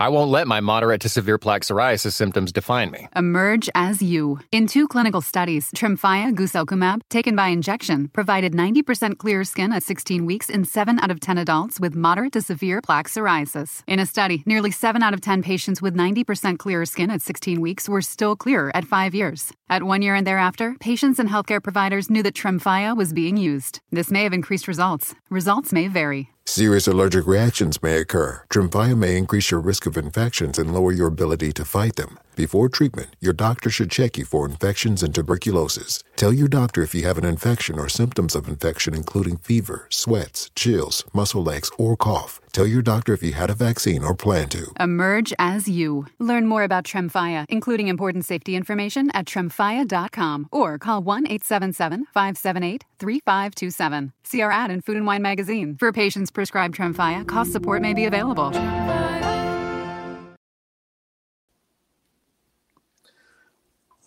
I won't let my moderate to severe plaque psoriasis symptoms define me. Emerge as you. In two clinical studies, Tremfya guselkumab, taken by injection, provided 90% clearer skin at 16 weeks in 7 out of 10 adults with moderate to severe plaque psoriasis. In a study, nearly 7 out of 10 patients with 90% clearer skin at 16 weeks were still clearer at 5 years. At 1 year and thereafter, patients and healthcare providers knew that Tremfya was being used. This may have increased results. Results may vary. Serious allergic reactions may occur. Tremfya may increase your risk of infections and lower your ability to fight them. Before treatment, your doctor should check you for infections and tuberculosis. Tell your doctor if you have an infection or symptoms of infection, including fever, sweats, chills, muscle aches, or cough. Tell your doctor if you had a vaccine or plan to. Emerge as you. Learn more about Tremfya, including important safety information at tremfya.com or call 1 877 578 3527. See our ad in Food and Wine magazine. For patients prescribed Tremfya, cost support may be available.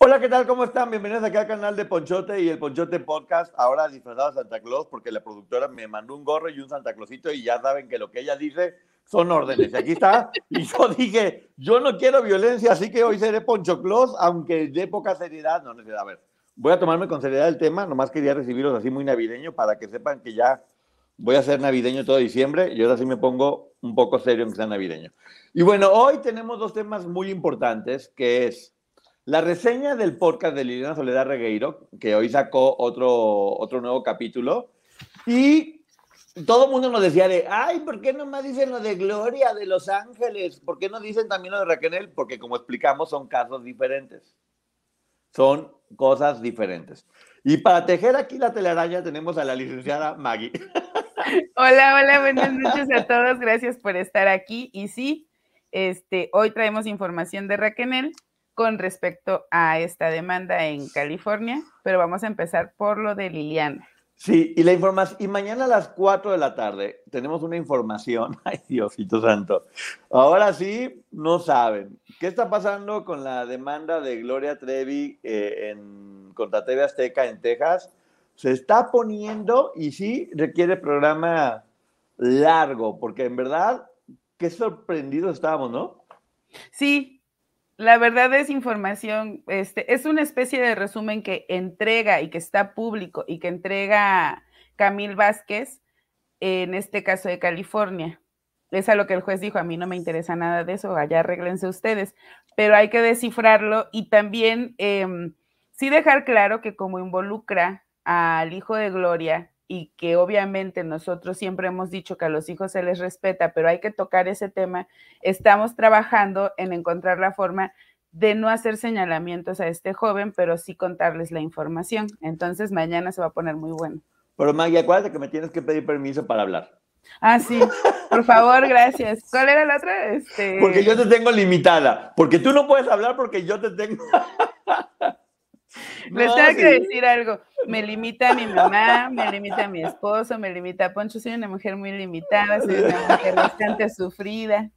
Hola, ¿qué tal? ¿Cómo están? Bienvenidos aquí al canal de Ponchote y el Ponchote Podcast, ahora disfrazado de Santa Claus, porque la productora me mandó un gorro y un Santa Clausito y ya saben que lo que ella dice son órdenes. Y aquí está. Y yo dije, yo no quiero violencia, así que hoy seré Poncho Claus, aunque de poca seriedad. No, sé, a ver, voy a tomarme con seriedad el tema, nomás quería recibiros así muy navideño para que sepan que ya voy a ser navideño todo diciembre y ahora sí me pongo un poco serio en que sea navideño. Y bueno, hoy tenemos dos temas muy importantes, que es la reseña del podcast de Liliana Soledad Regueiro, que hoy sacó otro, otro nuevo capítulo, y todo el mundo nos decía de, ay, ¿por qué no más dicen lo de Gloria, de Los Ángeles? ¿Por qué no dicen también lo de Raquel? Porque como explicamos, son casos diferentes. Son cosas diferentes. Y para tejer aquí la telaraña tenemos a la licenciada Maggie. Hola, hola, buenas noches a todos. Gracias por estar aquí. Y sí, este, hoy traemos información de Raquel con respecto a esta demanda en California, pero vamos a empezar por lo de Liliana. Sí, y la información, y mañana a las 4 de la tarde tenemos una información, ay Diosito Santo, ahora sí no saben, ¿qué está pasando con la demanda de Gloria Trevi eh, en, contra TV Azteca en Texas? Se está poniendo y sí requiere programa largo, porque en verdad, qué sorprendidos estábamos, ¿no? Sí, la verdad es información, este, es una especie de resumen que entrega y que está público y que entrega Camil Vázquez, en este caso de California. Es a lo que el juez dijo, a mí no me interesa nada de eso, allá arreglense ustedes, pero hay que descifrarlo y también em, sí dejar claro que como involucra al hijo de Gloria, y que obviamente nosotros siempre hemos dicho que a los hijos se les respeta, pero hay que tocar ese tema, estamos trabajando en encontrar la forma de no hacer señalamientos a este joven, pero sí contarles la información. Entonces mañana se va a poner muy bueno. Pero Maggie, acuérdate que me tienes que pedir permiso para hablar. Ah, sí, por favor, gracias. ¿Cuál era la otra? Este... Porque yo te tengo limitada, porque tú no puedes hablar porque yo te tengo... Les tengo que decir algo. Me limita a mi mamá, me limita a mi esposo, me limita a Poncho. Soy una mujer muy limitada, soy una mujer bastante sufrida.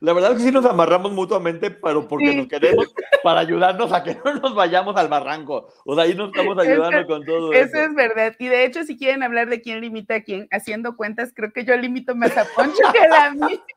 La verdad es que sí nos amarramos mutuamente, pero porque nos queremos, para ayudarnos a que no nos vayamos al barranco. O sea, ahí nos estamos ayudando con todo. Eso, eso, es verdad. Y de hecho, si quieren hablar de quién limita a quién, haciendo cuentas, creo que yo limito más a Poncho que a mí.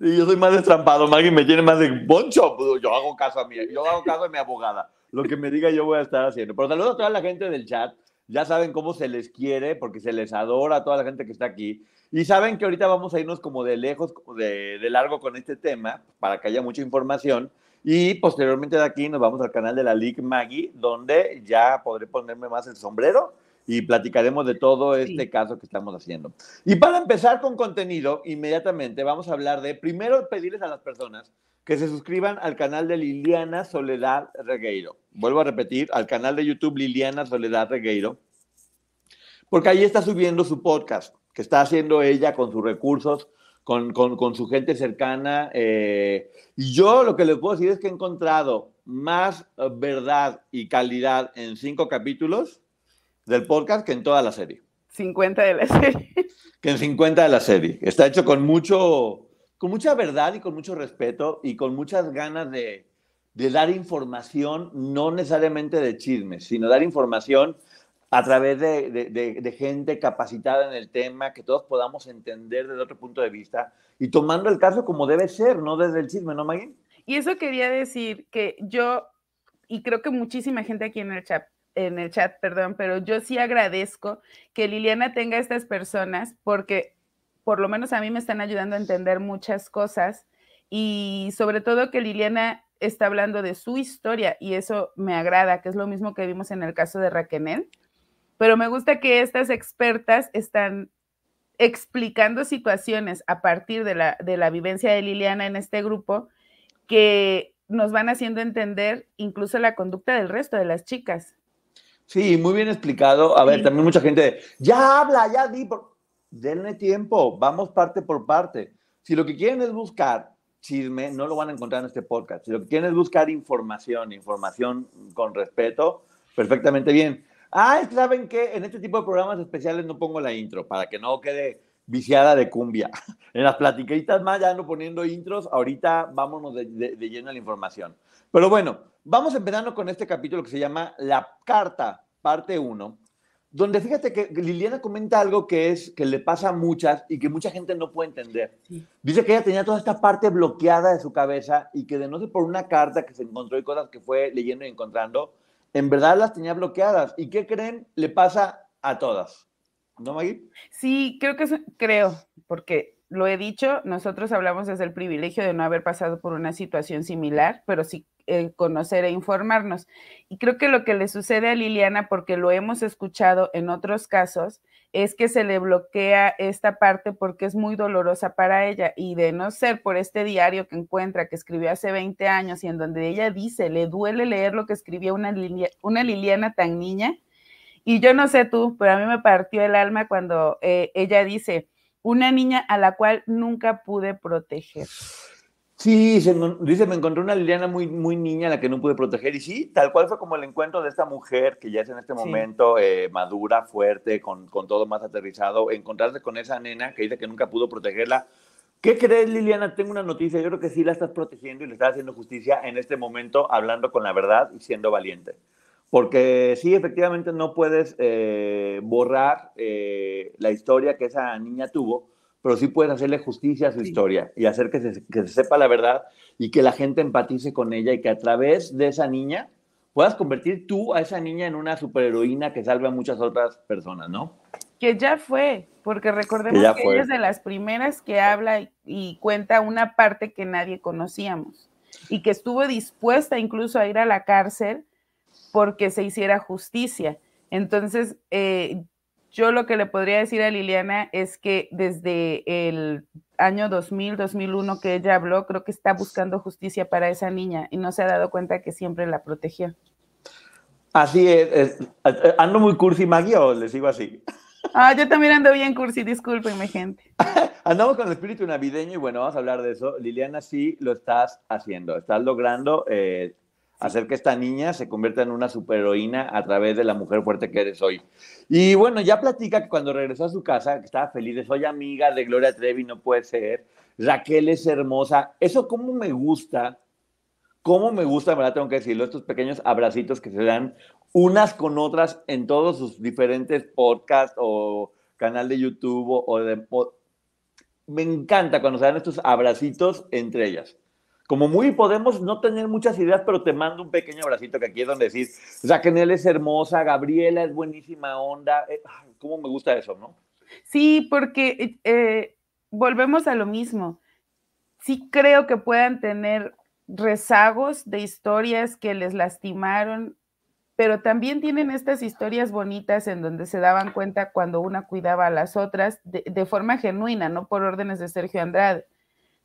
Y yo soy más destrampado, Maggie me tiene más de Poncho. Pues, yo hago caso a mí, yo hago caso a mi abogada lo que me diga yo voy a estar haciendo. Pero saludos a toda la gente del chat. Ya saben cómo se les quiere, porque se les adora a toda la gente que está aquí. Y saben que ahorita vamos a irnos como de lejos, de, de largo con este tema, para que haya mucha información. Y posteriormente de aquí nos vamos al canal de la League Maggie, donde ya podré ponerme más el sombrero y platicaremos de todo este caso que estamos haciendo. Y para empezar con contenido, inmediatamente vamos a hablar de, primero pedirles a las personas que se suscriban al canal de Liliana Soledad Regueiro. Vuelvo a repetir, al canal de YouTube Liliana Soledad Regueiro, porque ahí está subiendo su podcast, que está haciendo ella con sus recursos, con, con, su gente cercana. Eh, y yo lo que les puedo decir es que he encontrado más verdad y calidad en cinco capítulos del podcast que en toda la serie. 50 de la serie. Que en 50 de la serie. Está hecho con mucho con mucha verdad y con mucho respeto y con muchas ganas de, de dar información, no necesariamente de chismes, sino dar información a través de, de, de, gente capacitada en el tema, que todos podamos entender desde otro punto de vista y tomando el caso como debe ser, no desde el chisme, ¿no, Maggie? Y eso quería decir que yo, y creo que muchísima gente aquí en el chat, en el chat, perdón, pero yo sí agradezco que Liliana tenga estas personas porque por lo menos a mí me están ayudando a entender muchas cosas y sobre todo que Liliana está hablando de su historia y eso me agrada, que es lo mismo que vimos en el caso de Raquel. Pero me gusta que estas expertas están explicando situaciones a partir de la, de la vivencia de Liliana en este grupo que nos van haciendo entender incluso la conducta del resto de las chicas. Sí, muy bien explicado. A ver, también mucha gente, ya habla, ya di, denle tiempo, vamos parte por parte. Si lo que quieren es buscar chisme, no lo van a encontrar en este podcast. Si lo que quieren es buscar información, información con respeto, perfectamente bien. Ah, ¿saben qué? En este tipo de programas especiales no pongo la intro para que no quede viciada de cumbia. En las platiquitas más ya no poniendo intros, ahorita vámonos de, de, lleno a la información. Pero bueno, vamos empezando con este capítulo que se llama La Carta, parte 1, donde fíjate que Liliana comenta algo que es que le pasa a muchas y que mucha gente no puede entender. Dice que ella tenía toda esta parte bloqueada de su cabeza y que de no ser por una carta que se encontró y cosas que fue leyendo y encontrando, en verdad las tenía bloqueadas. ¿Y qué creen? Le pasa a todas. ¿No, Maggie? Sí, creo que creo, porque lo he dicho, nosotros hablamos desde el privilegio de no haber pasado por una situación similar, pero sí eh, conocer e informarnos. Y creo que lo que le sucede a Liliana, porque lo hemos escuchado en otros casos, es que se le bloquea esta parte porque es muy dolorosa para ella y de no ser por este diario que encuentra que escribió hace 20 años y en donde ella dice, le duele leer lo que escribió una, una Liliana tan niña. Y yo no sé tú, pero a mí me partió el alma cuando eh, ella dice, una niña a la cual nunca pude proteger. Sí, dice, me encontré una Liliana muy, muy niña a la que no pude proteger. Y sí, tal cual fue como el encuentro de esta mujer que ya es en este momento eh, madura, fuerte, con, con, todo más aterrizado, encontrarse con esa nena que dice que nunca pudo protegerla. ¿Qué crees, Liliana? Tengo una noticia. Yo creo que sí la estás protegiendo y le estás haciendo justicia en este momento, hablando con la verdad y siendo valiente. Porque sí, efectivamente no puedes eh, borrar eh, la historia que esa niña tuvo, pero sí puedes hacerle justicia a su historia y hacer que se, que se, sepa la verdad y que la gente empatice con ella y que a través de esa niña puedas convertir tú a esa niña en una superheroína que salve a muchas otras personas, ¿no? Que ya fue, porque recordemos que, ella es de las primeras que habla y, y cuenta una parte que nadie conocíamos y que estuvo dispuesta incluso a ir a la cárcel porque se hiciera justicia. Entonces, eh, yo lo que le podría decir a Liliana es que desde el año 2000, 2001 que ella habló, creo que está buscando justicia para esa niña y no se ha dado cuenta que siempre la protegió. Así es, ¿ando muy cursi, Maggie, o les sigo así? Ah, yo también ando bien cursi, discúlpenme, gente. Andamos con el espíritu navideño y bueno, vamos a hablar de eso. Liliana, sí lo estás haciendo, estás logrando eh, hacer que esta niña se convierta en una superheroína a través de la mujer fuerte que eres hoy. Y bueno, ya platica que cuando regresó a su casa, que estaba feliz, soy amiga de Gloria Trevi, no puede ser. Raquel es hermosa. Eso cómo me gusta, cómo me gusta, verdad tengo que decirlo, estos pequeños abracitos que se dan unas con otras en todos sus diferentes podcasts o canal de YouTube o, de... me encanta cuando se dan estos abracitos entre ellas como muy podemos no tener muchas ideas, pero te mando un pequeño abracito que aquí es donde decís, Raquel es hermosa, Gabriela es buenísima onda, eh, ¿cómo me gusta eso, no? Sí, porque eh, volvemos a lo mismo. Sí creo que puedan tener rezagos de historias que les lastimaron, pero también tienen estas historias bonitas en donde se daban cuenta cuando una cuidaba a las otras de forma genuina, no por órdenes de Sergio Andrade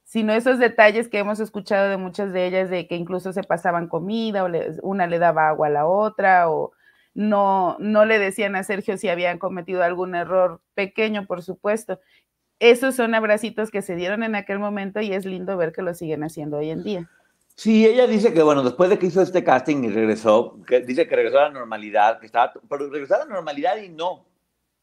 sino esos detalles que hemos escuchado de muchas de ellas, de que incluso se pasaban comida, o una le daba agua a la otra, o no, no le decían a Sergio si habían cometido algún error pequeño, por supuesto. Esos son abracitos que se dieron en aquel momento y es lindo ver que lo siguen haciendo hoy en día. Sí, ella dice que, bueno, después de que hizo este casting y regresó, que dice que regresó a la normalidad, que estaba, pero regresó a la normalidad y no,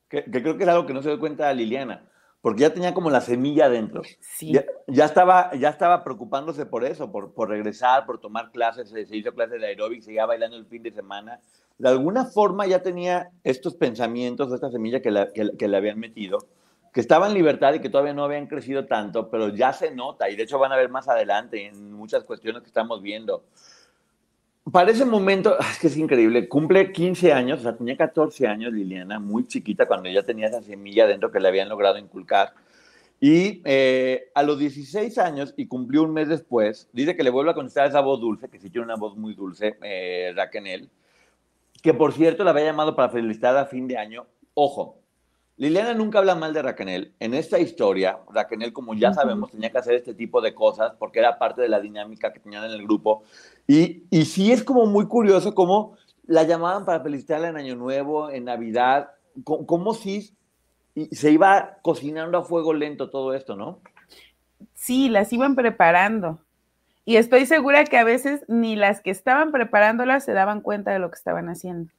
que, que creo que es algo que no se dio cuenta Liliana porque ya tenía como la semilla adentro. Sí. Ya, ya estaba, ya estaba preocupándose por eso, por, por regresar, por tomar clases, se, se hizo clases de aeróbic, seguía bailando el fin de semana. De alguna forma ya tenía estos pensamientos, esta semilla que, la- que, que le habían metido, que estaba en libertad y que todavía no habían crecido tanto, pero ya se nota y de hecho van a ver más adelante en muchas cuestiones que estamos viendo. Para ese momento, es que es increíble, cumple 15 años, o sea, tenía 14 años Liliana, muy chiquita cuando ya tenía esa semilla dentro que le habían logrado inculcar. Y eh, a los 16 años, y cumplió un mes después, dice que le vuelve a contestar esa voz dulce, que sí tiene una voz muy dulce, eh, Raquel, que por cierto la había llamado para felicitar a fin de año. Ojo, Liliana nunca habla mal de Raquel. En esta historia, Raquel, como ya sabemos, tenía que hacer este tipo de cosas porque era parte de la dinámica que tenían en el grupo. Y, y sí es como muy curioso cómo la llamaban para felicitarla en Año Nuevo, en Navidad, cómo sí se iba cocinando a fuego lento todo esto, ¿no? Sí, las iban preparando. Y estoy segura que a veces ni las que estaban preparándolas se daban cuenta de lo que estaban haciendo.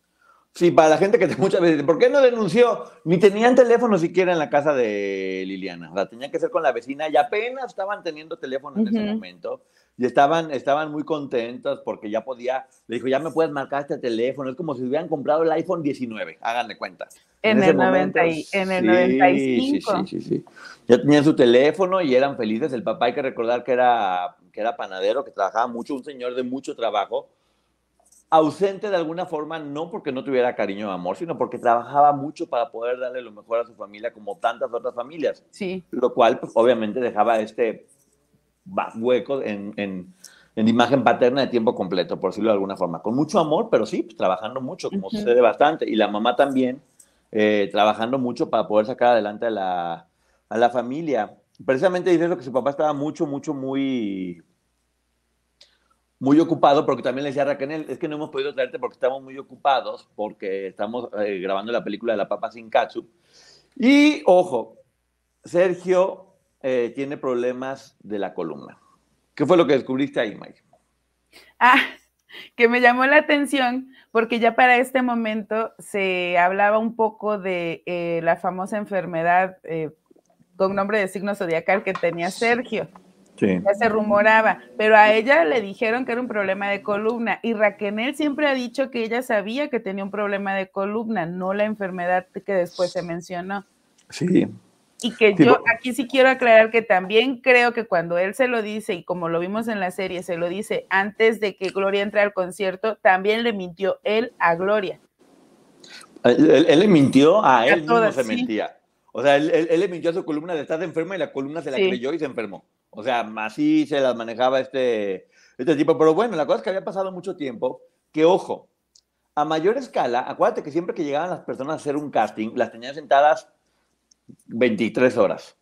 Sí, para la gente que te- muchas veces, ¿por qué no denunció? Ni tenían teléfono siquiera en la casa de Liliana. O sea, tenía que ser con la vecina y apenas estaban teniendo teléfono en ese momento. Y estaban, estaban muy contentos porque ya podía, le dijo, ya me puedes marcar este teléfono. Es como si hubieran comprado el iPhone 19, háganle cuenta. En ese el 90 y- en el 95. Sí, sí, sí, sí. Ya tenían su teléfono y eran felices. El papá hay que recordar que era, que era panadero, que trabajaba mucho, un señor de mucho trabajo ausente de alguna forma, no porque no tuviera cariño o amor, sino porque trabajaba mucho para poder darle lo mejor a su familia, como tantas otras familias, Sí, lo cual pues, obviamente dejaba este hueco en, en, en imagen paterna de tiempo completo, por decirlo de alguna forma, con mucho amor, pero sí, pues, trabajando mucho, como sucede bastante, y la mamá también, eh, trabajando mucho para poder sacar adelante a la, a la familia. Precisamente dice eso que su papá estaba mucho, mucho, muy muy ocupado, porque también le decía a Raquel, es que no hemos podido traerte porque estamos muy ocupados, porque estamos eh, grabando la película de la papa sin katsu. Y ojo, Sergio eh, tiene problemas de la columna. ¿Qué fue lo que descubriste ahí, Mike? Ah, que me llamó la atención porque ya para este momento se hablaba un poco de eh, la famosa enfermedad eh, con nombre de signo zodiacal que tenía Sergio. Sí. Ya se rumoraba, pero a ella le dijeron que era un problema de columna y Raquel siempre ha dicho que ella sabía que tenía un problema de columna, no la enfermedad que después se mencionó. Sí. Y que Sí, yo aquí sí quiero aclarar que también creo que cuando él se lo dice, y como lo vimos en la serie, se lo dice antes de que Gloria entre al concierto, también le mintió él a Gloria. Él, él- él le mintió a él mismo, todas, se sí. mentía. O sea, él, él- él le mintió a su columna de estar enferma y la columna se la Sí. creyó y se enfermó. O sea, así se las manejaba este, este tipo. Pero bueno, la cosa es que había pasado mucho tiempo, que ojo, a mayor escala, acuérdate que siempre que llegaban las personas a hacer un casting, las tenían sentadas 23 horas.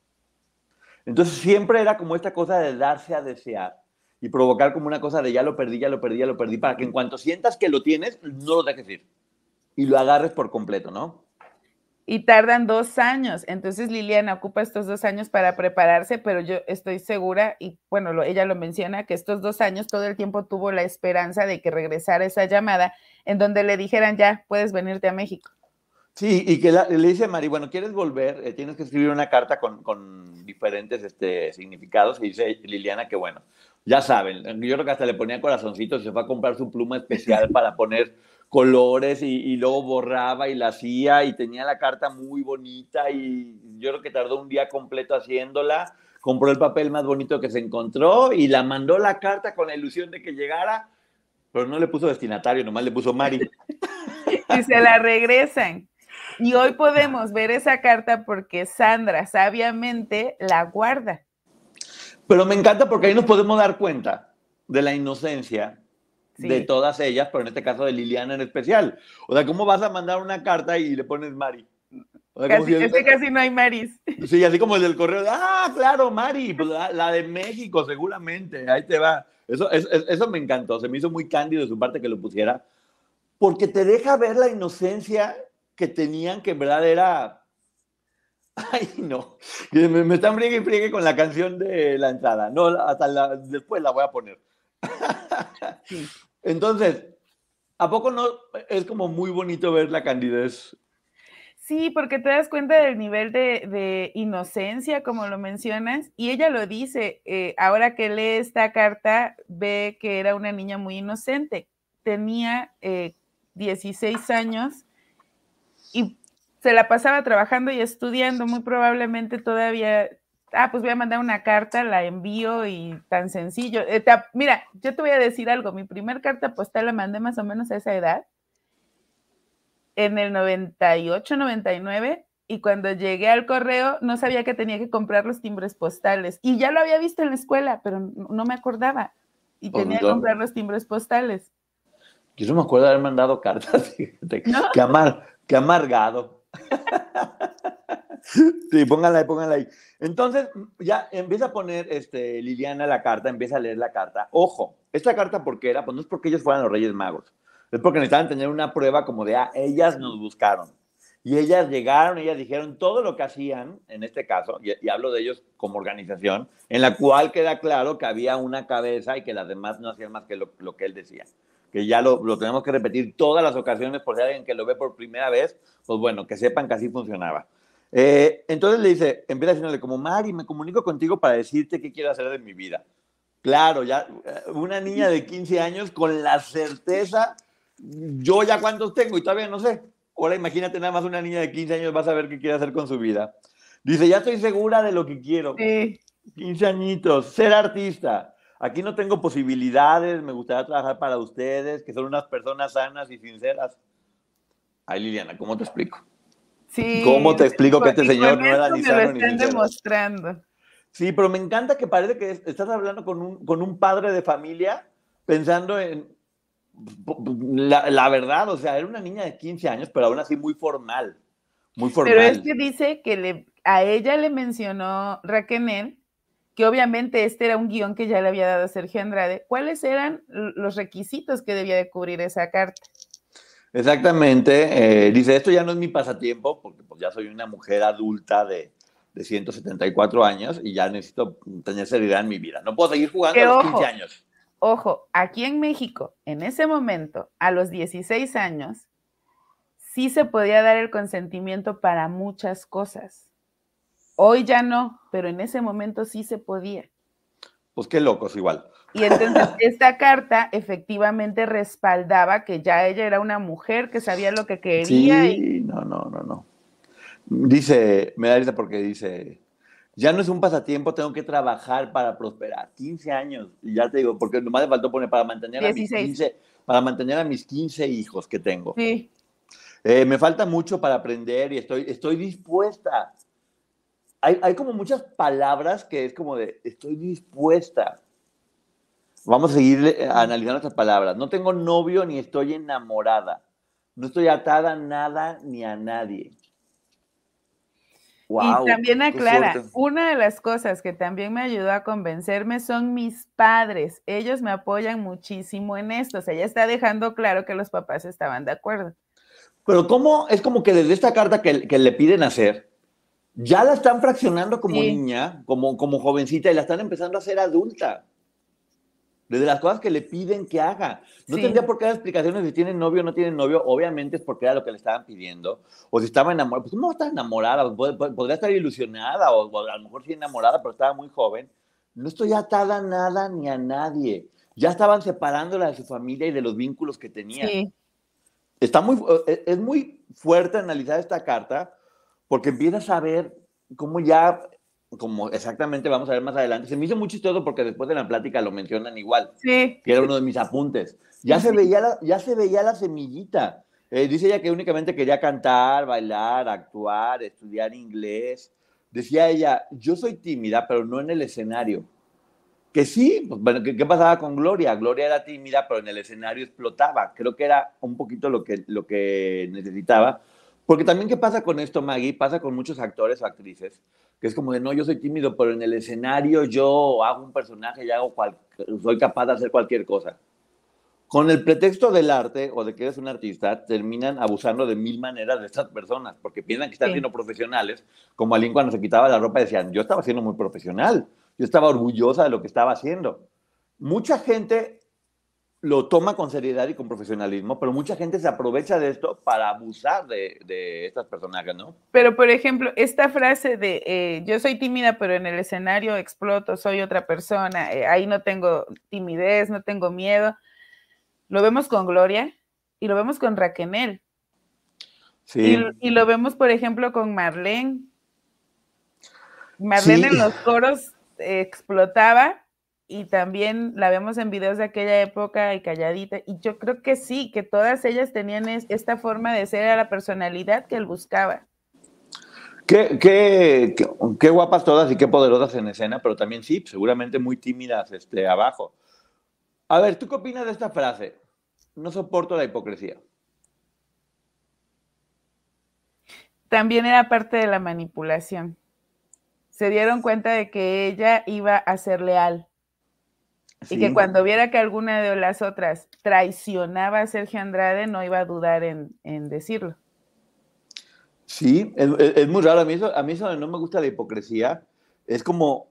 Entonces siempre era como esta cosa de darse a desear y provocar como una cosa de ya lo perdí, ya lo perdí, ya lo perdí, para que en cuanto sientas que lo tienes, no lo dejes ir y lo agarres por completo, ¿no? Y tardan dos años. Entonces Liliana ocupa estos dos años para prepararse, pero yo estoy segura, y bueno, lo- ella lo menciona, que estos dos años todo el tiempo tuvo la esperanza de que regresara esa llamada en donde le dijeran, ya, puedes venirte a México. Sí, y que la- le dice a Mari, bueno, ¿quieres volver? Eh, tienes que escribir una carta con, con diferentes este, significados. Y dice Liliana que, bueno, ya saben, yo creo que hasta le ponía corazoncitos y se fue a comprar su pluma especial para poner colores y, y luego borraba y la hacía y tenía la carta muy bonita y yo creo que tardó un día completo haciéndola. Compró el papel más bonito que se encontró y la mandó la carta con la ilusión de que llegara, pero no le puso destinatario, nomás le puso Mari. y se la regresan. Y hoy podemos ver esa carta porque Sandra sabiamente la guarda. Pero me encanta porque ahí nos podemos dar cuenta de la inocencia Sí. de todas ellas, pero en este caso de Liliana en especial. O sea, ¿cómo vas a mandar una carta y le pones Mari? O sea, Casi, si- casi no hay Maris. Sí, así como el del correo. de, Ah, claro, Mari, pues la, la de México, seguramente. Ahí te va. Eso, es- es- eso me encantó. Se me hizo muy cándido de su parte que lo pusiera. Porque te deja ver la inocencia que tenían, que en verdad era. Ay, no. Me, me están friegue y friegue con la canción de la entrada. No, hasta la- después la voy a poner. Sí. Entonces, ¿a poco no es como muy bonito ver la candidez Sí, porque te das cuenta del nivel de, inocencia, como lo mencionas, y ella lo dice, eh, ahora que lee esta carta, ve que era una niña muy inocente, tenía 16 eh, años y se la pasaba trabajando y estudiando, muy probablemente todavía, ah, pues voy a mandar una carta, la envío y tan sencillo. Eh, mira, yo te voy a decir algo, mi primer carta postal la mandé más o menos a esa edad en el 98, 99, y cuando llegué al correo no sabía que tenía que comprar los timbres postales. Y ya lo había visto en la escuela, pero no me acordaba. Y pues tenía que comprar los timbres postales. Yo no me acuerdo de haber mandado cartas, fíjate. Qué, amargado. sí, pónganla ahí, pónganla ahí. Entonces, ya empieza a poner este, Liliana la carta, empieza a leer la carta. Ojo, esta carta, ¿por qué era? Pues no es porque ellos fueran los Reyes Magos es porque necesitaban tener una prueba como de, ah, ellas nos buscaron. Y ellas llegaron, ellas dijeron todo lo que hacían, en este caso, y, hablo de ellos como organización, en la cual queda claro que había una cabeza y que las demás no hacían más que lo, que él decía. Que ya lo, lo, tenemos que repetir todas las ocasiones por si alguien que lo ve por primera vez, pues bueno, que sepan que así funcionaba. Eh, entonces le dice, empieza diciéndole como, Mari, me comunico contigo para decirte qué quiero hacer de mi vida. Claro, ya eh, una niña de 15 años con la certeza yo ya cuántos tengo y todavía no sé. Ahora imagínate nada más una niña de 15 años va a saber qué quiere hacer con su vida. Dice, ya estoy segura de lo que quiero. Sí. 15 añitos, ser artista. Aquí no tengo posibilidades, me gustaría trabajar para ustedes, que son unas personas sanas y sinceras. Ay, Liliana, ¿cómo te explico? Sí. ¿Cómo te explico que este señor no era ni sano ni sincero? demostrando. Sí, pero me encanta que parece que estás hablando con un, con un padre de familia pensando en, la, verdad, o sea, era una niña de 15 años, pero aún así muy formal. Muy formal. Pero es que dice que le, a ella le mencionó Raquel que obviamente este era un guion que ya le había dado a Sergio Andrade. ¿Cuáles eran los requisitos que debía de cubrir esa carta? Exactamente. Eh, dice, esto ya no es mi pasatiempo, porque pues ya soy una mujer adulta de, de 174 años y ya necesito tener seriedad en mi vida. No puedo seguir jugando a los 15 años ojo, aquí en México, en ese momento, a los 16 años, sí se podía dar el consentimiento para muchas cosas. Hoy ya no, pero en ese momento sí se podía. Pues qué locos igual. Y entonces esta carta efectivamente respaldaba que ya ella era una mujer que sabía lo que quería. Sí, no, no, no, no. Dice, me da risa porque dice, ya no es un pasatiempo, tengo que trabajar para prosperar. 15 años, y ya te digo, porque nomás me faltó poner para mantener a mis 15, para mantener a mis 15 hijos que tengo. Sí. Eh, me falta mucho para aprender y estoy, estoy dispuesta. Hay, hay como muchas palabras que es como de, estoy dispuesta. Vamos a seguir eh, analizando estas palabras. No tengo novio ni estoy enamorada. No estoy atada a nada ni a nadie y también aclara, una de las cosas que también me ayudó a convencerme son mis padres. Ellos me apoyan muchísimo en esto. O sea, ya está dejando claro que los papás estaban de acuerdo. Pero ¿cómo? Es como que desde esta carta que, que le piden hacer, ya la están fraccionando como niña, como, como jovencita, y la están empezando a hacer adulta. Desde las cosas que le piden que haga. No tendría por qué dar explicaciones si tienen novio o no tienen novio. Obviamente es porque era lo que le estaban pidiendo. O si estaba enamorada. Pues no está enamorada. Podría estar ilusionada. O, a lo mejor sí enamorada, pero estaba muy joven. No estoy atada a nada ni a nadie. Ya estaban separándola de su familia y de los vínculos que tenía. Sí. Está muy, e, es muy fuerte analizar esta carta porque empiezas a ver cómo ya como exactamente vamos a ver más adelante. Se me hizo muy chistoso porque después de la plática lo mencionan igual. Sí. Que era uno de mis apuntes. Ya, se, veía la, ya se veía la semillita. Eh, dice ella que únicamente quería cantar, bailar, actuar, estudiar inglés. Decía ella, yo soy tímida, pero no en el escenario. Que sí, pues, bueno, ¿qué, pasaba con Gloria? Gloria era tímida, pero en el escenario explotaba. Creo que era un poquito lo que, lo que necesitaba. Porque también, ¿qué pasa con esto, Maggie? Pasa con muchos actores o actrices que es como de, no, yo soy tímido, pero en el escenario yo hago un personaje y hago cual, soy capaz de hacer cualquier cosa. Con el pretexto del arte o de que eres un artista, terminan abusando de mil maneras de estas personas, porque piensan que están siendo profesionales, como alguien cuando se quitaba la ropa decían, yo estaba siendo muy profesional, yo estaba orgullosa de lo que estaba haciendo. Mucha gente lo toma con seriedad y con profesionalismo, pero mucha gente se aprovecha de esto para abusar de, de estas personajes, ¿no? Pero, por ejemplo, esta frase de eh, yo soy tímida, pero en el escenario exploto, soy otra persona, eh, ahí no tengo timidez, no tengo miedo, lo vemos con Gloria y lo vemos con Raquel. Sí. Y, y, lo vemos, por ejemplo, con Marlene. Marlene sí. en los coros eh, explotaba y también la vemos en videos de aquella época y calladita. Y yo creo que sí, que todas ellas tenían es, esta forma de ser a la personalidad que él buscaba. Qué, qué, qué, qué, guapas todas y qué poderosas en escena, pero también sí, seguramente muy tímidas este, abajo. A ver, ¿tú qué opinas de esta frase? No soporto la hipocresía. También era parte de la manipulación. Se dieron cuenta de que ella iba a ser leal Sí. Y que cuando viera que alguna de las otras traicionaba a Sergio Andrade, no iba a dudar en, en decirlo. Sí, es, es, muy raro. A mí, eso, a mí eso no me gusta la hipocresía. Es como,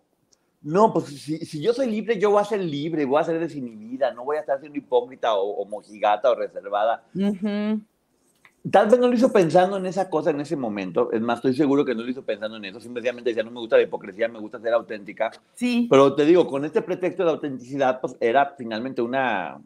no, pues si, si, yo soy libre, yo voy a ser libre, voy a ser desinhibida, no voy a estar siendo hipócrita o, o mojigata o reservada. Uh -huh. Tal vez no lo hizo pensando en esa cosa en ese momento. Es más, estoy seguro que no lo hizo pensando en eso. Simplemente decía, no me gusta la hipocresía, me gusta ser auténtica. Sí. Pero te digo, con este pretexto de autenticidad, pues era finalmente una,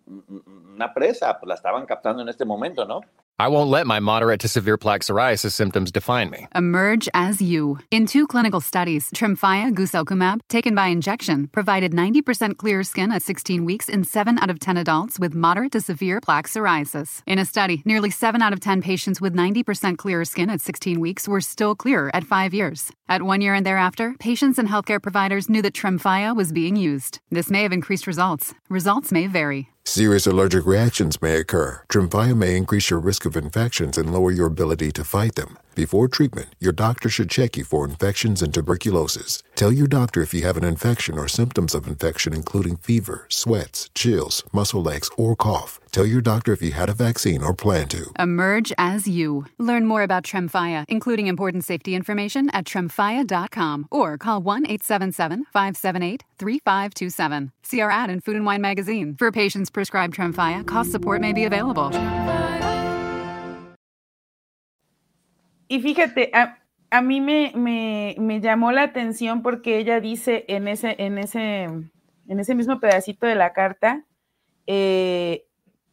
una presa. Pues la estaban captando en este momento, ¿no? I won't let my moderate to severe plaque psoriasis symptoms define me. Emerge as you. In two clinical studies, Tremfya guselkumab, taken by injection, provided 90% clear skin at 16 weeks in 7 out of 10 adults with moderate to severe plaque psoriasis. In a study, nearly 7 out of 10 patients with 90% clear skin at 16 weeks were still clearer at 5 years. At 1 year and thereafter, patients and healthcare providers knew that Tremfya was being used. This may have increased results. Results may vary. Serious allergic reactions may occur. Tremfya may increase your risk of infections and lower your ability to fight them. Before treatment, your doctor should check you for infections and tuberculosis. Tell your doctor if you have an infection or symptoms of infection, including fever, sweats, chills, muscle aches, or cough. Tell your doctor if you had a vaccine or plan to. Emerge as you. Learn more about Tremfya, including important safety information at tremfya.com or call 1 877 578 3527. See our ad in Food and Wine magazine. For patients prescribed Tremfya, cost support may be available. Y fíjate, a, mí me, me, me, llamó la atención porque ella dice en ese, en ese, en ese mismo pedacito de la carta eh,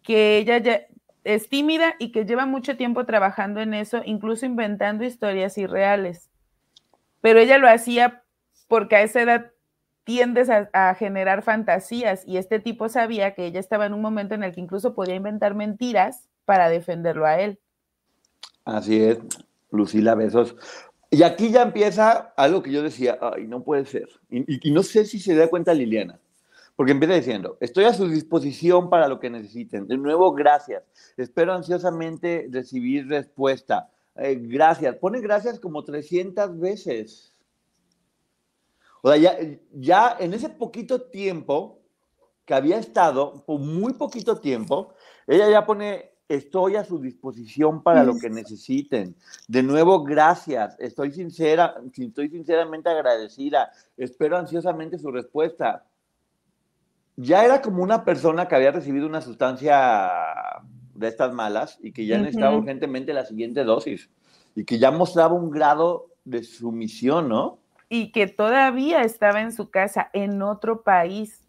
que ella ya es tímida y que lleva mucho tiempo trabajando en eso, incluso inventando historias irreales. Pero ella lo hacía porque a esa edad tiendes a, generar fantasías y este tipo sabía que ella estaba en un momento en el que incluso podía inventar mentiras para defenderlo a él. Así es, Lucila, besos. Y aquí ya empieza algo que yo decía, ay, no puede ser. Y, no sé si se da cuenta Liliana, porque empieza diciendo, estoy a su disposición para lo que necesiten. De nuevo, gracias. Espero ansiosamente recibir respuesta. Eh, gracias. Pone gracias como 300 veces. O sea, ya, ya en ese poquito tiempo que había estado, por muy poquito tiempo, ella ya pone estoy a su disposición para lo que necesiten. De nuevo, gracias. Estoy sincera, estoy sinceramente agradecida. Espero ansiosamente su respuesta. Ya era como una persona que había recibido una sustancia de estas malas y que ya uh -huh. necesitaba urgentemente la siguiente dosis y que ya mostraba un grado de sumisión, ¿no? Y que todavía estaba en su casa, en otro país.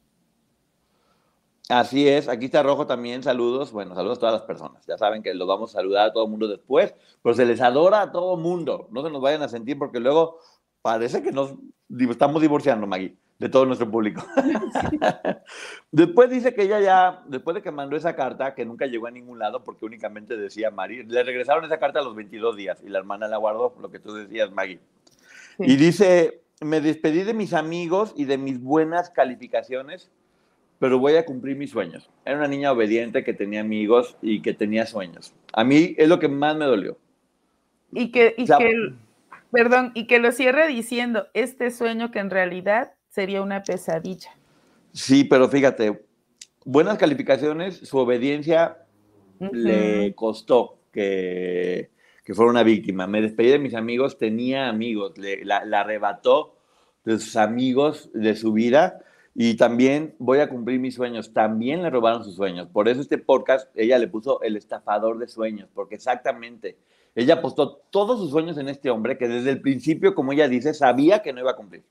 Así es, aquí está Rojo también, saludos, bueno, saludos a todas las personas, ya saben que los vamos a saludar a todo el mundo después, pero se les adora a todo el mundo, no se nos vayan a sentir porque luego parece que nos estamos divorciando, Maggie, de todo nuestro público. después dice que ella ya, después de que mandó esa carta, que nunca llegó a ningún lado porque únicamente decía Mari, le regresaron esa carta a los 22 días y la hermana la guardó, lo que tú decías, Maggie. Sí. Y dice, me despedí de mis amigos y de mis buenas calificaciones pero voy a cumplir mis sueños. Era una niña obediente que tenía amigos y que tenía sueños. A mí es lo que más me dolió. Y que, y o sea, que perdón, y que lo cierre diciendo, este sueño que en realidad sería una pesadilla. Sí, pero fíjate, buenas calificaciones, su obediencia uh -huh. le costó que, que, fuera una víctima. Me despedí de mis amigos, tenía amigos, le, la, la arrebató de sus amigos, de su vida, y también voy a cumplir mis sueños. También le robaron sus sueños. Por eso este podcast, ella le puso el estafador de sueños, porque exactamente, ella apostó todos sus sueños en este hombre que desde el principio, como ella dice, sabía que no iba a cumplir.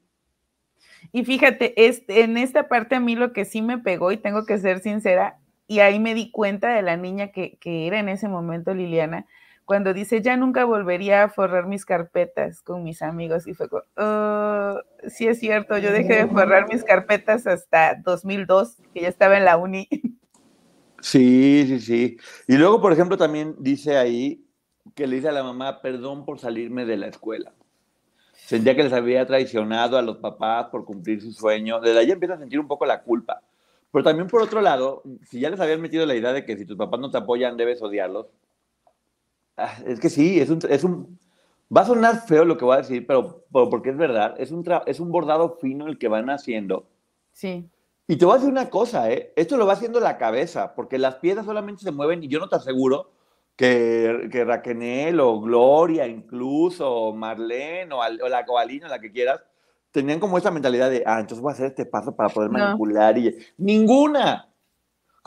Y fíjate, este, en esta parte a mí lo que sí me pegó, y tengo que ser sincera, y ahí me di cuenta de la niña que, que era en ese momento Liliana, cuando dice, ya nunca volvería a forrar mis carpetas con mis amigos. Y fue como, oh, sí es cierto, yo dejé de forrar mis carpetas hasta 2002, que ya estaba en la uni. Sí, sí, sí. Y luego, por ejemplo, también dice ahí que le dice a la mamá, perdón por salirme de la escuela. Sentía que les había traicionado a los papás por cumplir su sueño. Desde ahí empieza a sentir un poco la culpa. Pero también, por otro lado, si ya les habían metido la idea de que si tus papás no te apoyan, debes odiarlos, es que sí, es un, es un, va a sonar feo lo que voy a decir, pero, porque es verdad, es un, es un bordado fino el que van haciendo. Sí. Y te voy a decir una cosa, ¿eh? esto lo va haciendo la cabeza, porque las piezas solamente se mueven y yo no te aseguro que, que Raquenel o Gloria incluso, o Marlene o, o la Coalina, la que quieras, tenían como esa mentalidad de, ah, entonces voy a hacer este paso para poder manipular y... Ninguna,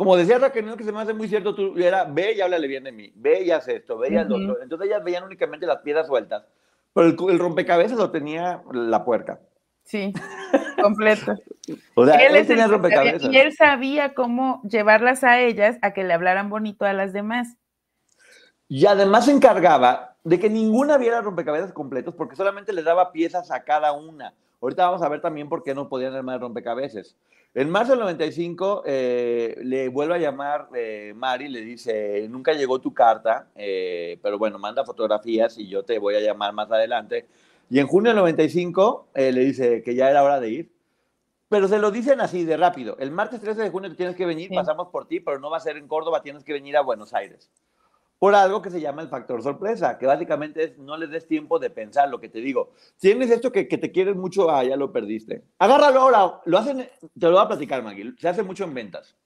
como decía Raquel, que se me hace muy cierto, tú era, ve y háblale bien de mí, ve y haz esto, ve y haz lo otro. Entonces ellas veían únicamente las piedras sueltas, pero el, rompecabezas lo tenía la puerca. Sí, completo. o sea, él, tenía rompecabezas. Y él sabía cómo llevarlas a ellas a que le hablaran bonito a las demás. Y además se encargaba de que ninguna viera rompecabezas completos porque solamente les daba piezas a cada una. Ahorita vamos a ver también por qué no podían armar rompecabezas. En marzo del 95 eh, le vuelve a llamar eh, Mari, le dice, nunca llegó tu carta, eh, pero bueno, manda fotografías y yo te voy a llamar más adelante. Y en junio del 95 le dice que ya era hora de ir. Pero se lo dicen así de rápido. El martes 13 de junio tienes que venir, pasamos por ti, pero no va a ser en Córdoba, tienes que venir a Buenos Aires por algo que se llama el factor sorpresa, que básicamente es no les des tiempo de pensar lo que te digo. Tienes esto que, que te quieres mucho, ah, ya lo perdiste. Agárralo ahora, lo hacen, te lo voy a platicar, Magui, se hace mucho en ventas.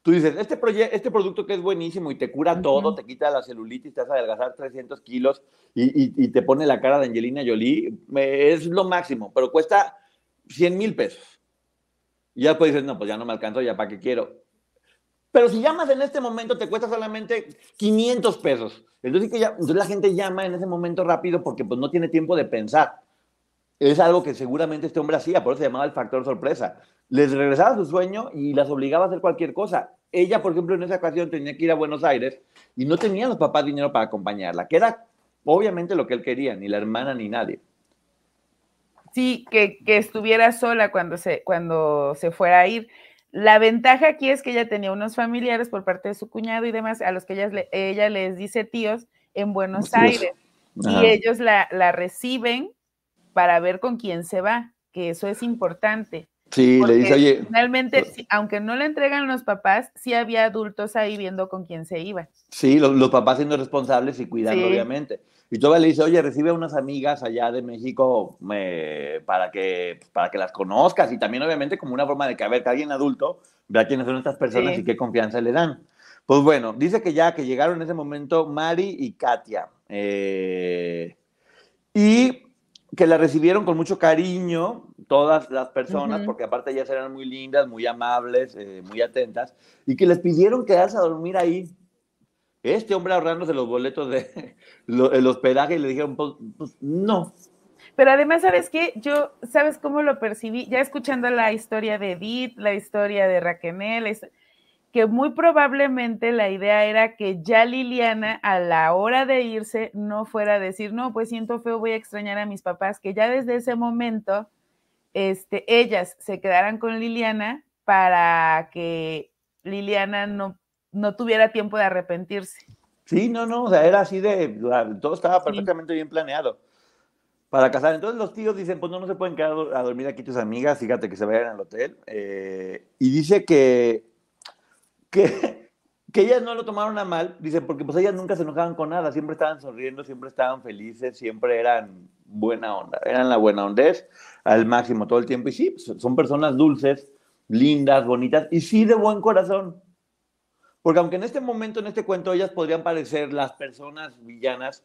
Tú dices, este, este producto que es buenísimo y te cura todo, te quita la celulitis, te hace adelgazar 300 kilos y, y, te pone la cara de Angelina Jolie, es lo máximo, pero cuesta 100 mil pesos. Y ya después dices, no, pues ya no me alcanzo, ya para qué quiero. Pero si llamas en este momento, te cuesta solamente 500 pesos. Entonces, que ya, entonces la gente llama en ese momento rápido porque pues, no tiene tiempo de pensar. Es algo que seguramente este hombre hacía, por eso se llamaba el factor sorpresa. Les regresaba su sueño y las obligaba a hacer cualquier cosa. Ella, por ejemplo, en esa ocasión tenía que ir a Buenos Aires y no tenía los papás dinero para acompañarla, que era obviamente lo que él quería, ni la hermana ni nadie. Sí, que, que estuviera sola cuando se, cuando se fuera a ir. La ventaja aquí es que ella tenía unos familiares por parte de su cuñado y demás, a los que ella, ella les dice tíos en Buenos Aires. Y ellos la, la, reciben para ver con quién se va, que eso es importante. Sí, le dice, oye. Finalmente, aunque no le entregan los papás, sí había adultos ahí viendo con quién se iba. Sí, los, papás siendo responsables y cuidando, obviamente. Y todavía le dice, oye, recibe a unas amigas allá de México para, que, para que las conozcas y también obviamente como una forma de que, a ver, que alguien adulto vea quiénes son estas personas y qué confianza le dan. Pues bueno, dice que ya que llegaron en ese momento Mari y Katia. Eh, y que la recibieron con mucho cariño todas las personas, porque aparte ellas eran muy lindas, muy amables, eh, muy atentas, y que les pidieron quedarse a dormir ahí. Este hombre ahorrándose los boletos de el hospedaje y le dijeron, pues, pues, no. Pero además, ¿sabes qué? Yo, ¿sabes cómo lo percibí? Ya escuchando la historia de Edith, la historia de Raquel, que muy probablemente la idea era que ya Liliana a la hora de irse no fuera a decir, no, pues siento feo, voy a extrañar a mis papás, que ya desde ese momento este, ellas se quedaran con Liliana para que Liliana no, no tuviera tiempo de arrepentirse. Sí, no, no, o sea, era así de, todo estaba perfectamente bien planeado para casar. Entonces los tíos dicen, pues no, no se pueden quedar a dormir aquí tus amigas, fíjate que se vayan al hotel. Eh, y dice que que, que ellas no lo tomaron a mal, dice, porque pues ellas nunca se enojaban con nada, siempre estaban sonriendo, siempre estaban felices, siempre eran buena onda, eran la buena hondez al máximo todo el tiempo. Y sí, pues, son personas dulces, lindas, bonitas y sí de buen corazón. Porque aunque en este momento, en este cuento, ellas podrían parecer las personas villanas,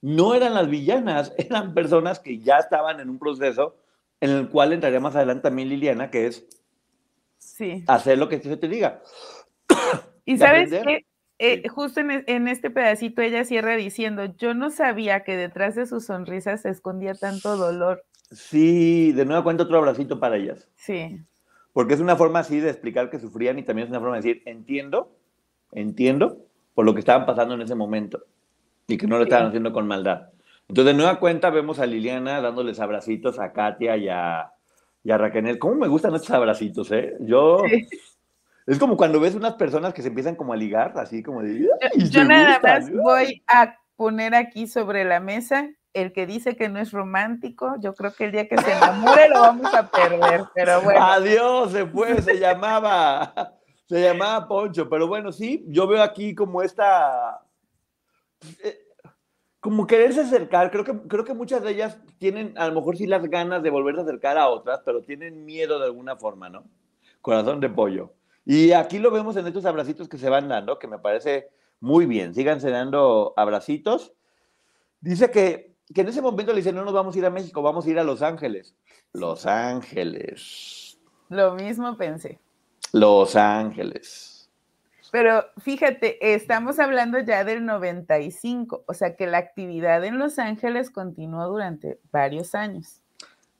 no eran las villanas, eran personas que ya estaban en un proceso en el cual entraría más adelante también Liliana, que es Sí. hacer lo que se te diga. Y sabes que Sí. justo en, e- en este pedacito ella cierra diciendo, yo no sabía que detrás de sus sonrisas se escondía tanto dolor. Sí, de nuevo cuenta otro abracito para ellas. Sí, Porque es una forma así de explicar que sufrían y también es una forma de decir, entiendo, entiendo por lo que estaban pasando en ese momento y que no lo Sí. estaban haciendo con maldad. Entonces, de nueva cuenta, vemos a Liliana dándoles abracitos a Katia y a, y a Raquel. ¿Cómo me gustan estos abracitos, eh? Yo... Sí. Es como cuando ves unas personas que se empiezan como a ligar, así como de... "Ay, yo nada gustan". más voy a poner aquí sobre la mesa el que dice que no es romántico. Yo creo que el día que se enamore lo vamos a perder, pero bueno. Adiós, se fue, se llamaba, se llamaba Poncho, pero bueno, sí, yo veo aquí como esta, eh, como quererse acercar, creo que, creo que muchas de ellas tienen a lo mejor sí las ganas de volverse a acercar a otras, pero tienen miedo de alguna forma, ¿no? Corazón de pollo. Y aquí lo vemos en estos abracitos que se van dando, que me parece muy bien, síganse dando abracitos. Dice que, que en ese momento le dice, no nos vamos a ir a México, vamos a ir a Los Ángeles. Los Ángeles. Lo mismo pensé. Los Ángeles. Pero fíjate, estamos hablando ya del 95, o sea que la actividad en Los Ángeles continuó durante varios años.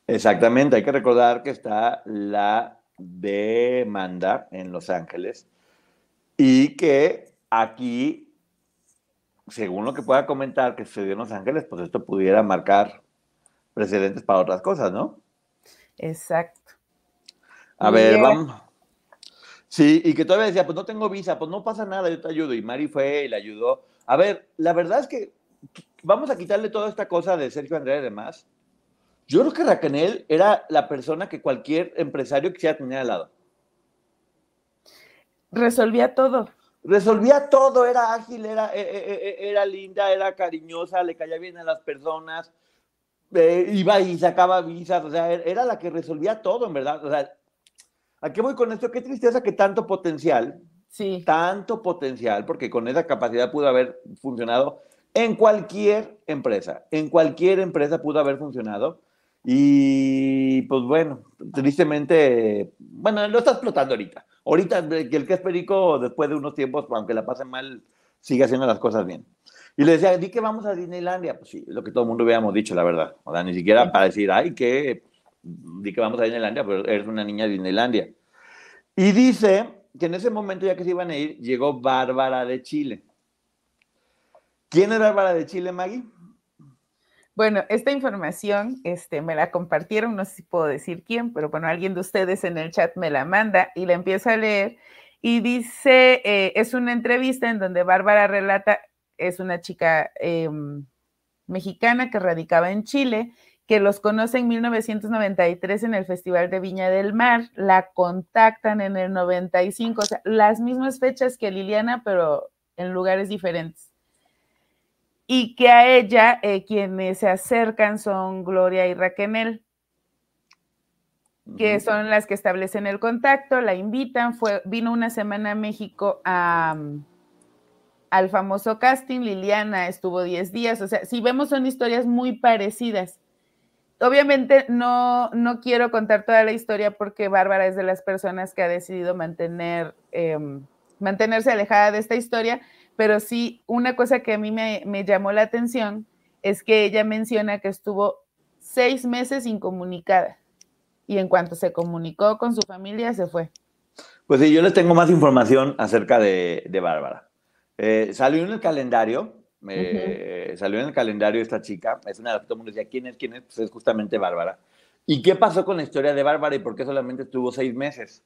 Exactamente, hay que recordar que está la demanda en Los Ángeles y que aquí, según lo que pueda comentar que sucedió en Los Ángeles, pues esto pudiera marcar precedentes para otras cosas, ¿no? Exacto. A Y ver, vamos. Sí, y que todavía decía, pues no tengo visa, pues no pasa nada, yo te ayudo. Y Mari fue y le ayudó. A ver, la verdad es que vamos a quitarle toda esta cosa de Sergio Andrea y demás. Yo creo que Raquel era la persona que cualquier empresario quisiera tener al lado. Resolvía todo. Resolvía todo, era ágil, era, eh, eh, eh, era linda, era cariñosa, le caía bien a las personas, eh, iba y sacaba visas, o sea, er- era la que resolvía todo, en verdad. O sea, ¿a qué voy con esto? Qué tristeza que tanto potencial, Sí, tanto potencial, porque con esa capacidad pudo haber funcionado en cualquier empresa, en cualquier empresa pudo haber funcionado. Y pues bueno, tristemente, bueno, lo está explotando ahorita. Ahorita que el que es perico, después de unos tiempos, aunque la pase mal, sigue haciendo las cosas bien. Y le decía, di que vamos a Disneylandia. Pues sí, lo que todo el mundo hubiéramos dicho, la verdad. O sea, ni siquiera para decir, ay, que, di que vamos a Disneylandia, pero eres una niña de Disneylandia. Y dice que en ese momento, ya que se iban a ir, llegó Bárbara de Chile. ¿Quién es Bárbara de Chile, Maggie? Bueno, esta información este, me la compartieron, no sé si puedo decir quién, pero bueno, alguien de ustedes en el chat me la manda y la empiezo a leer. Y dice, eh, es una entrevista en donde Bárbara relata, es una chica eh, mexicana que radicaba en Chile, que los conoce en 1993 en el Festival de Viña del Mar, la contactan en el 95, o sea, las mismas fechas que Liliana, pero en lugares diferentes y que a ella eh, quienes se acercan son Gloria y Raquel, que son las que establecen el contacto, la invitan, fue, vino una semana a México a, al famoso casting, Liliana estuvo 10 días, o sea, si vemos son historias muy parecidas. Obviamente no, no quiero contar toda la historia porque Bárbara es de las personas que ha decidido mantener, eh, mantenerse alejada de esta historia, pero sí, una cosa que a mí me, me, llamó la atención es que ella menciona que estuvo seis meses incomunicada y en cuanto se comunicó con su familia se fue. Pues sí, yo les tengo más información acerca de, de Bárbara. Eh, salió en el calendario, eh, uh -huh. salió en el calendario esta chica, es una de las que todo el mundo decía, ¿quién es? ¿Quién es? Pues es justamente Bárbara. ¿Y qué pasó con la historia de Bárbara y por qué solamente estuvo seis meses?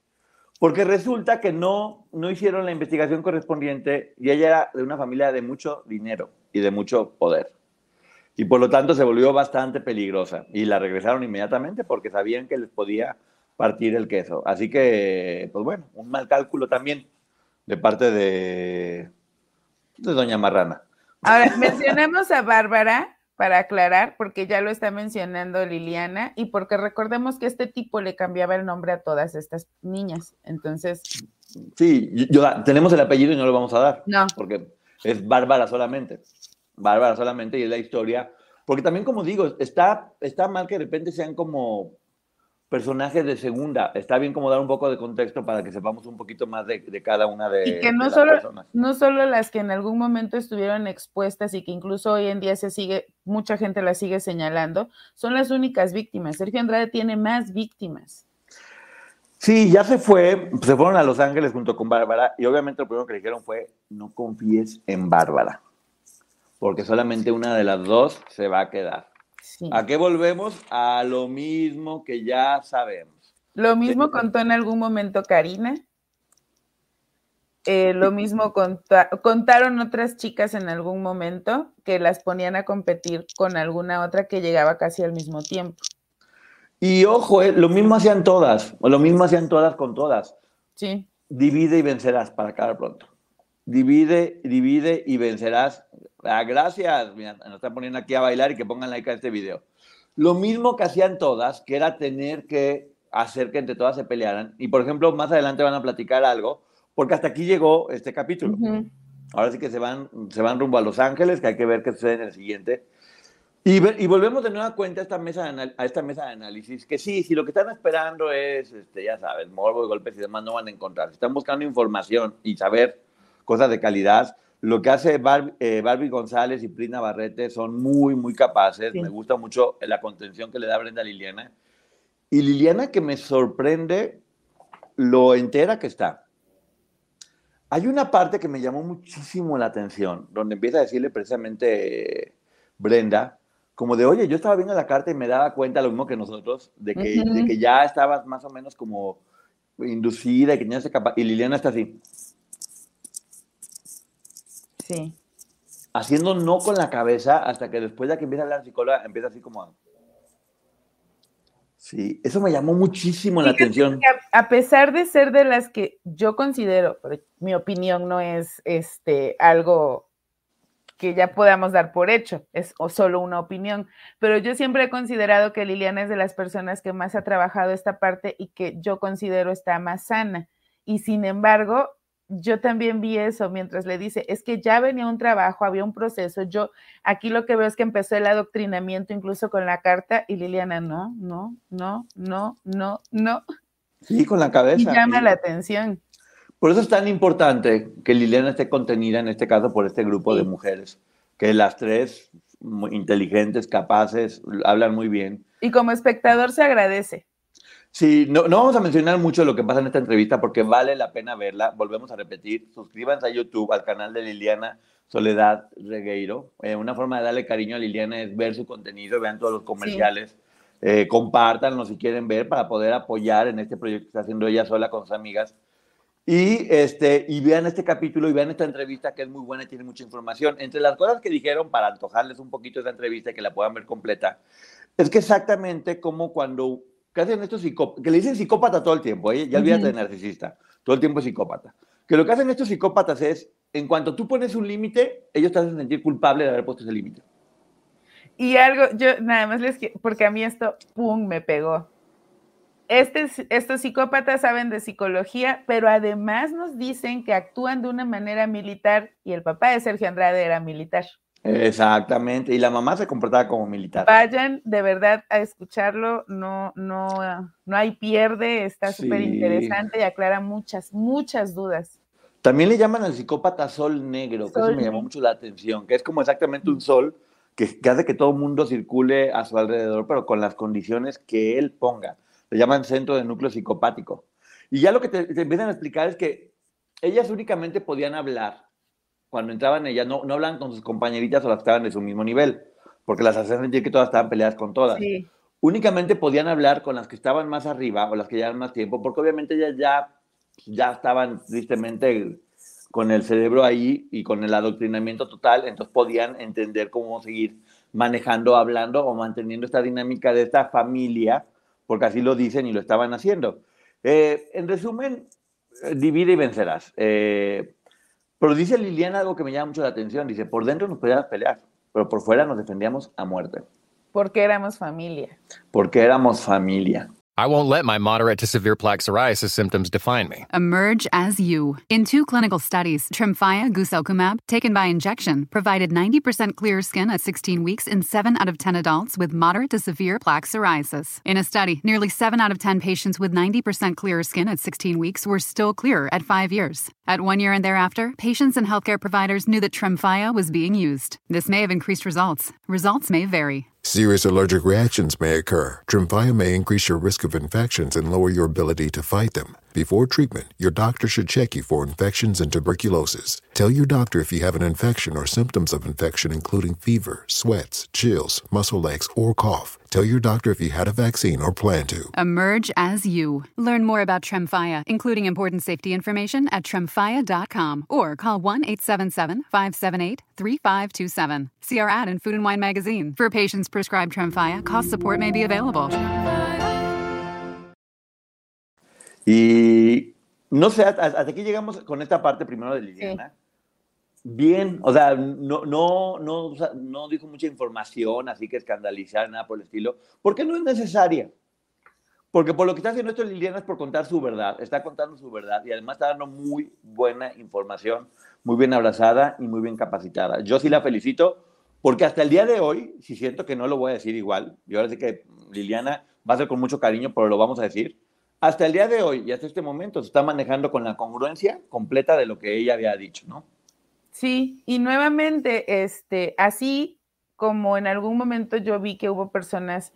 Porque resulta que no, no hicieron la investigación correspondiente y ella era de una familia de mucho dinero y de mucho poder. Y por lo tanto se volvió bastante peligrosa. Y la regresaron inmediatamente porque sabían que les podía partir el queso. Así que, pues bueno, un mal cálculo también de parte de, de Doña Marrana. Ahora, mencionamos a Bárbara para aclarar, porque ya lo está mencionando Liliana, y porque recordemos que este tipo le cambiaba el nombre a todas estas niñas. Entonces. Sí, yo, tenemos el apellido y no lo vamos a dar. No. Porque es Bárbara solamente. Bárbara solamente y es la historia. Porque también, como digo, está, está mal que de repente sean como, personajes de segunda. Está bien como dar un poco de contexto para que sepamos un poquito más de, de cada una de, Y que no de las solo, personas. no solo las que en algún momento estuvieron expuestas y que incluso hoy en día se sigue, mucha gente las sigue señalando, son las únicas víctimas. Sergio Andrade tiene más víctimas. Sí, ya se fue, se fueron a Los Ángeles junto con Bárbara y obviamente lo primero que le dijeron fue no confíes en Bárbara, porque solamente una de las dos se va a quedar. Sí. ¿A qué volvemos? A lo mismo que ya sabemos. Lo mismo contó en algún momento Karina. Eh, lo mismo conta- contaron otras chicas en algún momento que las ponían a competir con alguna otra que llegaba casi al mismo tiempo. Y ojo, eh, lo mismo hacían todas, o lo mismo hacían todas con todas. Sí. Divide y vencerás para acabar pronto. Divide, divide y vencerás. Ah, gracias. Mira, nos están poniendo aquí a bailar y que pongan like a este video. Lo mismo que hacían todas, que era tener que hacer que entre todas se pelearan. Y por ejemplo, más adelante van a platicar algo, porque hasta aquí llegó este capítulo. Ujú. Ahora sí que se van, se van rumbo a Los Ángeles, que hay que ver qué sucede en el siguiente. Y, y volvemos de nueva cuenta a esta, mesa de a esta mesa de análisis, que sí, si lo que están esperando es, este, ya sabes, morbo y golpes y demás, no van a encontrar. Si están buscando información y saber cosas de calidad, lo que hace Bar- eh, Barbie González y Prina Barrete son muy, muy capaces. Sí. Me gusta mucho la contención que le da Brenda a Liliana. Y Liliana que me sorprende lo entera que está. Hay una parte que me llamó muchísimo la atención, donde empieza a decirle precisamente eh, Brenda, como de, oye, yo estaba viendo la carta y me daba cuenta, lo mismo que nosotros, de que, Ujú. de que ya estabas más o menos como inducida y que capaz. Y Liliana está así, Sí. haciendo no con la cabeza, hasta que después de que empieza a hablar psicóloga, empieza así como... a- Sí, eso me llamó muchísimo la atención. A, a pesar de ser de las que yo considero, pero mi opinión no es este algo que ya podamos dar por hecho, es o solo una opinión, pero yo siempre he considerado que Liliana es de las personas que más ha trabajado esta parte y que yo considero está más sana. Y sin embargo, yo también vi eso mientras le dice, es que ya venía un trabajo, había un proceso. Yo aquí lo que veo es que empezó el adoctrinamiento incluso con la carta y Liliana, no, no, no, no, no, no. Sí, con la cabeza. Y llama la atención. Por eso es tan importante que Liliana esté contenida, en este caso, por este grupo de mujeres, que las tres, muy inteligentes, capaces, hablan muy bien. Y como espectador se agradece. Sí, no, no vamos a mencionar mucho lo que pasa en esta entrevista porque vale la pena verla. Volvemos a repetir, suscríbanse a YouTube, al canal de Liliana Soledad Regueiro. Eh, una forma de darle cariño a Liliana es ver su contenido, vean todos los comerciales, eh, compártanlo si quieren ver para poder apoyar en este proyecto que está haciendo ella sola con sus amigas. Y, este, y vean este capítulo y vean esta entrevista que es muy buena y tiene mucha información. Entre las cosas que dijeron, para antojarles un poquito esa entrevista y que la puedan ver completa, es que exactamente como cuando que hacen estos psicópatas, que le dicen psicópata todo el tiempo, ¿eh? ya olvídate de narcisista, todo el tiempo es psicópata. Que lo que hacen estos psicópatas es, en cuanto tú pones un límite, ellos te hacen sentir culpable de haber puesto ese límite. Y algo, yo nada más les quiero, porque a mí esto, ¡pum!, me pegó. Este, estos psicópatas saben de psicología, pero además nos dicen que actúan de una manera militar y el papá de Sergio Andrade era militar. Exactamente, y la mamá se comportaba como militar. Vayan de verdad a escucharlo, no, no, no hay pierde, está Sí. súper interesante y aclara muchas, muchas dudas. También le llaman al psicópata sol negro, que Sol eso me llamó mucho la atención, que es como exactamente un sol que, que hace que todo el mundo circule a su alrededor, pero con las condiciones que él ponga. Le llaman centro de núcleo psicopático. Y ya lo que te, te empiezan a explicar es que ellas únicamente podían hablar cuando entraban ellas, no, no hablaban con sus compañeritas o las que estaban de su mismo nivel, porque las hacían sentir que todas estaban peleadas con todas Sí, únicamente podían hablar con las que estaban más arriba o las que llevaban más tiempo, porque obviamente ellas ya, ya estaban tristemente con el cerebro ahí y con el adoctrinamiento total, entonces podían entender cómo seguir manejando, hablando o manteniendo esta dinámica de esta familia, porque así lo dicen y lo estaban haciendo. Eh, en resumen, eh, divide y vencerás. Eh, pero dice Liliana algo que me llama mucho la atención, dice, por dentro nos podíamos pelear, pero por fuera nos defendíamos a muerte porque éramos familia. porque éramos familia. I won't let my moderate to severe plaque psoriasis symptoms define me. Emerge as you. In two clinical studies, Tremfya guselkumab, taken by injection, provided 90% clear skin at 16 weeks in 7 out of 10 adults with moderate to severe plaque psoriasis. In a study, nearly 7 out of 10 patients with 90% clear skin at 16 weeks were still clear at 5 years. At 1 year and thereafter, patients and healthcare providers knew that Tremfya was being used. This may have increased results. Results may vary. Serious allergic reactions may occur. Tremfya may increase your risk of infections and lower your ability to fight them. Before treatment, your doctor should check you for infections and tuberculosis. Tell your doctor if you have an infection or symptoms of infection, including fever, sweats, chills, muscle aches, or cough. Tell your doctor if you had a vaccine or plan to. Emerge as you. Learn more about Tremfya, including important safety information at tremfya.com or call 1 877 578 3527. See our ad in Food and Wine magazine. For patients prescribed Tremfya, cost support may be available. Y no sé, hasta, hasta aquí llegamos con esta parte primero de Liliana. Bien, o sea, no, no, no, o sea, no dijo mucha información, así que escandalizar, nada por el estilo, porque no es necesaria. Porque por lo que está haciendo esto Liliana es por contar su verdad, está contando su verdad y además está dando muy buena información, muy bien abrazada y muy bien capacitada. Yo sí la felicito porque hasta el día de hoy, si siento que no lo voy a decir igual, yo ahora sé que Liliana va a ser con mucho cariño, pero lo vamos a decir, hasta el día de hoy y hasta este momento se está manejando con la congruencia completa de lo que ella había dicho, ¿no? Sí, y nuevamente, este, así como en algún momento yo vi que hubo personas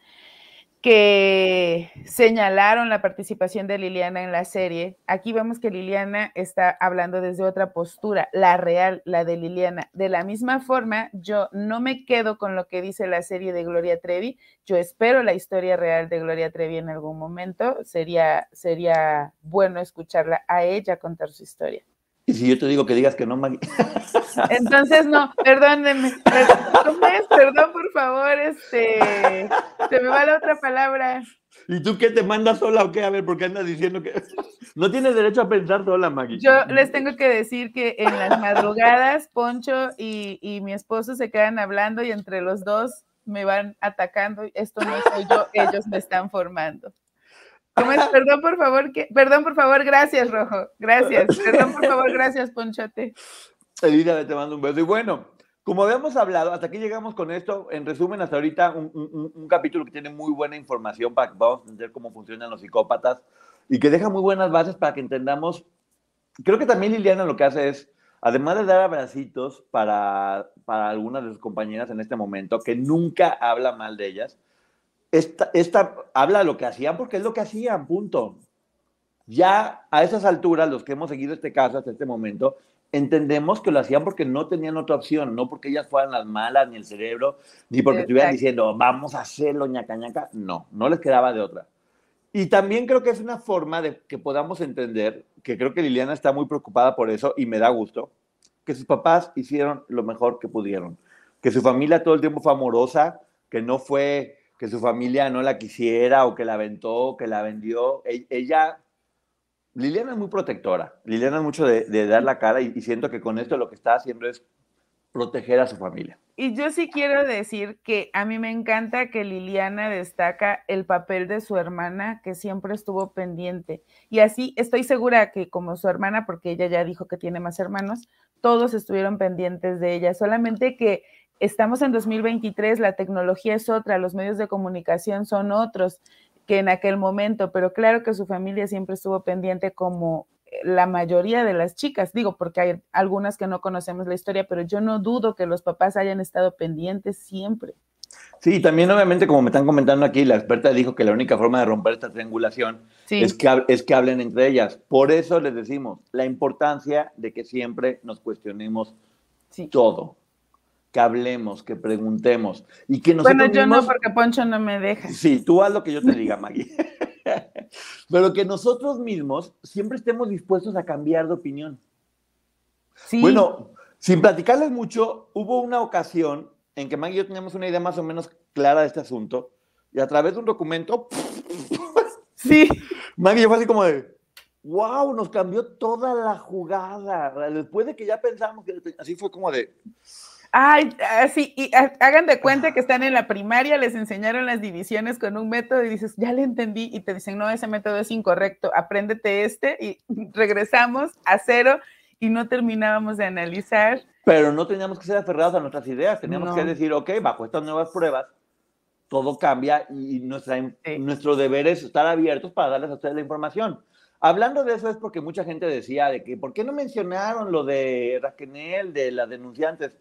que señalaron la participación de Liliana en la serie, aquí vemos que Liliana está hablando desde otra postura, la real, la de Liliana. De la misma forma, yo no me quedo con lo que dice la serie de Gloria Trevi, yo espero la historia real de Gloria Trevi en algún momento, sería, sería bueno escucharla a ella contar su historia. Y si yo te digo que digas que no, Maggie. Entonces, no, perdónenme. ¿Cómo es? Perdón, por favor, este. Se me va la otra palabra. ¿Y tú qué te mandas sola o qué? A ver, ¿por qué andas diciendo que no tienes derecho a pensar sola, Maggie? Yo les tengo que decir que en las madrugadas, Poncho y, y mi esposo se quedan hablando y entre los dos me van atacando. Esto no soy yo, ellos me están formando. ¿Cómo es? Perdón, por favor, que, perdón, por favor, gracias, Rojo. Gracias. Perdón, por favor, gracias, Ponchote. Elizabeth, te mando un beso. Y bueno, como habíamos hablado, hasta aquí llegamos con esto. En resumen, hasta ahorita, un, un, un capítulo que tiene muy buena información para que podamos entender cómo funcionan los psicópatas y que deja muy buenas bases para que entendamos. Creo que también Liliana lo que hace es, además de dar abracitos para, para algunas de sus compañeras en este momento, que nunca habla mal de ellas, esta, esta habla lo que hacían porque es lo que hacían, punto. Ya a esas alturas, los que hemos seguido este caso hasta este momento, entendemos que lo hacían porque no tenían otra opción, no porque ellas fueran las malas, ni el cerebro, ni porque estuvieran diciendo, vamos a hacerlo, ñaca, ñaca. No, no les quedaba de otra. Y también creo que es una forma de que podamos entender, que creo que Liliana está muy preocupada por eso y me da gusto, que sus papás hicieron lo mejor que pudieron, que su familia todo el tiempo fue amorosa, que no fue que su familia no la quisiera o que la aventó, que la vendió. E, ella, Liliana es muy protectora, Liliana es mucho de, de dar la cara y, y, siento que con esto lo que está haciendo es proteger a su familia. Y yo sí quiero decir que a mí me encanta que Liliana destaca el papel de su hermana que siempre estuvo pendiente. Y así estoy segura que como su hermana, porque ella ya dijo que tiene más hermanos, todos estuvieron pendientes de ella, solamente que estamos en 2023, la tecnología es otra, los medios de comunicación son otros que en aquel momento, pero claro que su familia siempre estuvo pendiente como la mayoría de las chicas, digo, porque hay algunas que no conocemos la historia, pero yo no dudo que los papás hayan estado pendientes siempre. Sí, también obviamente, como me están comentando aquí, la experta dijo que la única forma de romper esta triangulación sí. es, que, es que hablen entre ellas. Por eso les decimos la importancia de que siempre nos cuestionemos sí. todo que hablemos, que preguntemos y que nosotros Bueno, yo mismos, no, porque Poncho no me deja. Sí, tú haz lo que yo te diga, Maggie. Pero que nosotros mismos siempre estemos dispuestos a cambiar de opinión. Sí. Bueno, sin platicarles mucho, hubo una ocasión en que Maggie y yo teníamos una idea más o menos clara de este asunto y a través de un documento, sí. Maggie fue así como de, wow, nos cambió toda la jugada. Después de que ya pensamos que así fue como de, Ay, así, y hagan de cuenta que están en la primaria, les enseñaron las divisiones con un método y dices, ya le entendí, y te dicen, no, ese método es incorrecto, apréndete este, y regresamos a cero y no terminábamos de analizar. Pero no teníamos que ser aferrados a nuestras ideas, teníamos que decir, ok, bajo estas nuevas pruebas, todo cambia y nuestra, nuestro deber es estar abiertos para darles a ustedes la información. Hablando de eso es porque mucha gente decía de que, ¿por qué no mencionaron lo de Raquel, de las denunciantes?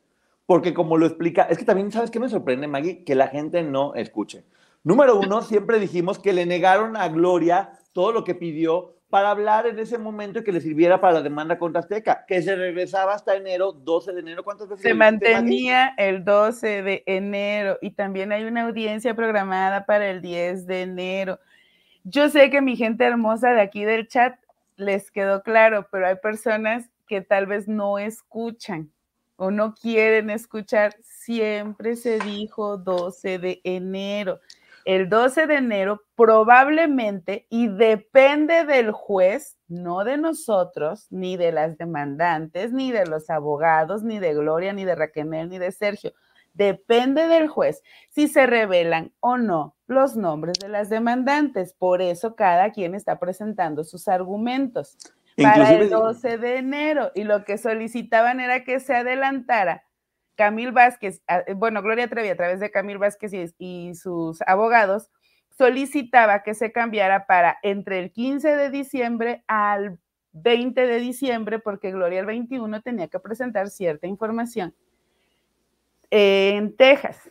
Porque como lo explica, es que también, ¿sabes qué me sorprende, Maggie? Que la gente no escuche. Número uno, siempre dijimos que le negaron a Gloria todo lo que pidió para hablar en ese momento y que le sirviera para la demanda contra Azteca, que se regresaba hasta enero, 12 de enero. ¿Cuántas veces? Se mantenía el 12 de enero y también hay una audiencia programada para el 10 de enero. Yo sé que mi gente hermosa de aquí del chat les quedó claro, pero hay personas que tal vez no escuchan o no quieren escuchar. Siempre se dijo 12 de enero el 12 de enero probablemente, y depende del juez, no de nosotros, ni de las demandantes, ni de los abogados, ni de Gloria, ni de Raquel, ni de Sergio. Depende del juez si se revelan o no los nombres de las demandantes. Por eso cada quien está presentando sus argumentos para el 12 de enero. Y lo que solicitaban era que se adelantara Camil Vázquez, eh, bueno, Gloria Trevi a través de Camil Vázquez y, sus abogados, solicitaba que se cambiara para entre el 15 de diciembre al 20 de diciembre, porque Gloria el 21 tenía que presentar cierta información en Texas.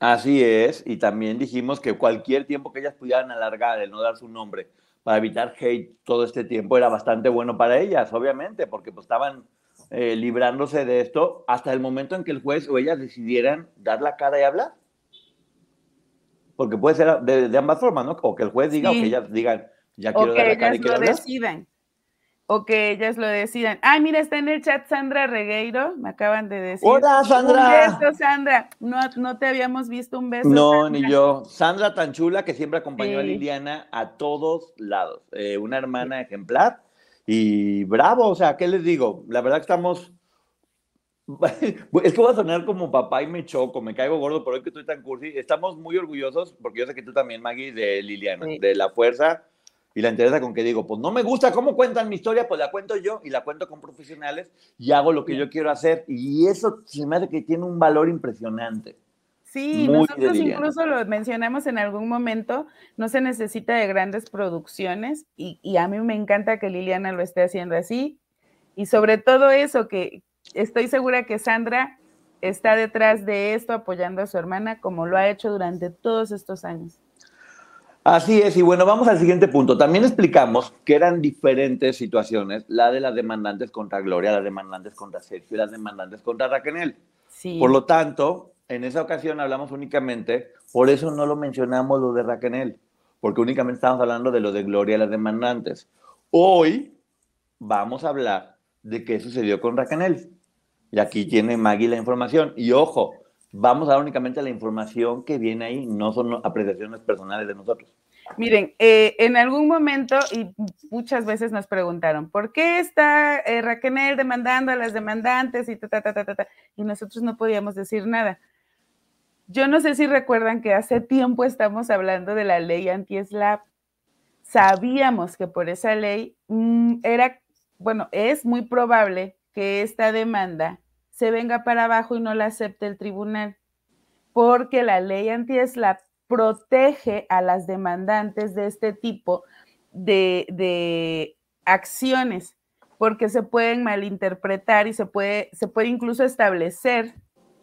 Así es, y también dijimos que cualquier tiempo que ellas pudieran alargar el no dar su nombre para evitar hate todo este tiempo era bastante bueno para ellas, obviamente, porque pues estaban eh, librándose de esto hasta el momento en que el juez o ellas decidieran dar la cara y hablar. Porque puede ser de, ambas formas, ¿no? O que el juez diga o que ellas digan, ya quiero dar la cara y quiero lo decidan. O que ellas lo decidan. Ay, mira, está en el chat Sandra Regueiro, me acaban de decir. Hola, Sandra. Un beso, Sandra. No, no te habíamos visto un beso. No, ni yo. Sandra tan chula que siempre acompañó a Liliana a todos lados. Eh, una hermana ejemplar y bravo, o sea, ¿qué les digo? La verdad que estamos... Es que voy a sonar como papá y me choco, me caigo gordo por hoy que estoy tan cursi. Estamos muy orgullosos, porque yo sé que tú también, Maggie, de Liliana, de la fuerza y la interesa con que digo, pues no me gusta cómo cuentan mi historia, pues la cuento yo y la cuento con profesionales y hago lo que yo quiero hacer. Y eso se me hace que tiene un valor impresionante. Sí, nosotros incluso lo mencionamos en algún momento, no se necesita de grandes producciones y, a mí me encanta que Liliana lo esté haciendo así y sobre todo eso, que estoy segura que Sandra está detrás de esto apoyando a su hermana como lo ha hecho durante todos estos años. Así es, y bueno, vamos al siguiente punto. También explicamos que eran diferentes situaciones, la de las demandantes contra Gloria, las demandantes contra Sergio y las demandantes contra Raquel. Sí. Por lo tanto, en esa ocasión hablamos únicamente, por eso no lo mencionamos lo de Raquel, porque únicamente estamos hablando de lo de Gloria y las demandantes. Hoy vamos a hablar de qué sucedió con Raquel. Y aquí tiene Maggie la información. Y ojo, vamos a dar únicamente la información que viene ahí, no son apreciaciones personales de nosotros. Miren, eh, en algún momento, y muchas veces nos preguntaron, ¿por qué está eh, Raquel demandando a las demandantes? Y, y nosotros no podíamos decir nada. Yo no sé si recuerdan que hace tiempo estamos hablando de la ley anti-SLAP. Sabíamos que por esa ley mm, era, bueno, es muy probable que esta demanda se venga para abajo y no la acepte el tribunal, porque la ley anti-SLAP protege a las demandantes de este tipo de, de acciones, porque se pueden malinterpretar y se puede, se puede incluso establecer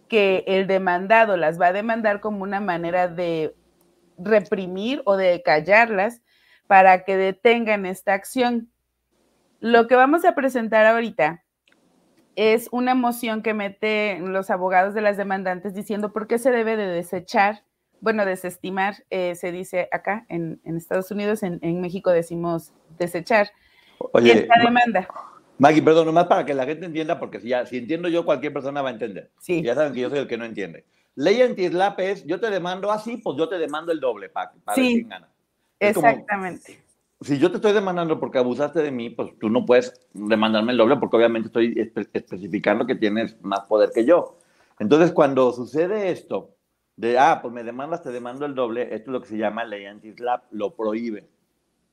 que el demandado las va a demandar como una manera de reprimir o de callarlas para que detengan esta acción. Lo que vamos a presentar ahorita es una moción que mete los abogados de las demandantes diciendo por qué se debe de desechar, bueno, desestimar, eh, se dice acá en, Estados Unidos, en, México decimos desechar esta demanda. Maggie, perdón, nomás para que la gente entienda, porque si, ya, si entiendo yo, cualquier persona va a entender. Sí. Ya saben que yo soy el que no entiende. Ley anti-SLAP es, yo te demando así, pues yo te demando el doble, para, para sí, gana. Exactamente. Si yo te estoy demandando porque abusaste de mí, pues tú no puedes demandarme el doble porque obviamente estoy especificando que tienes más poder que yo. Entonces, cuando sucede esto, de, ah, pues me demandas, te demando el doble, esto es lo que se llama ley anti-slap, lo prohíbe.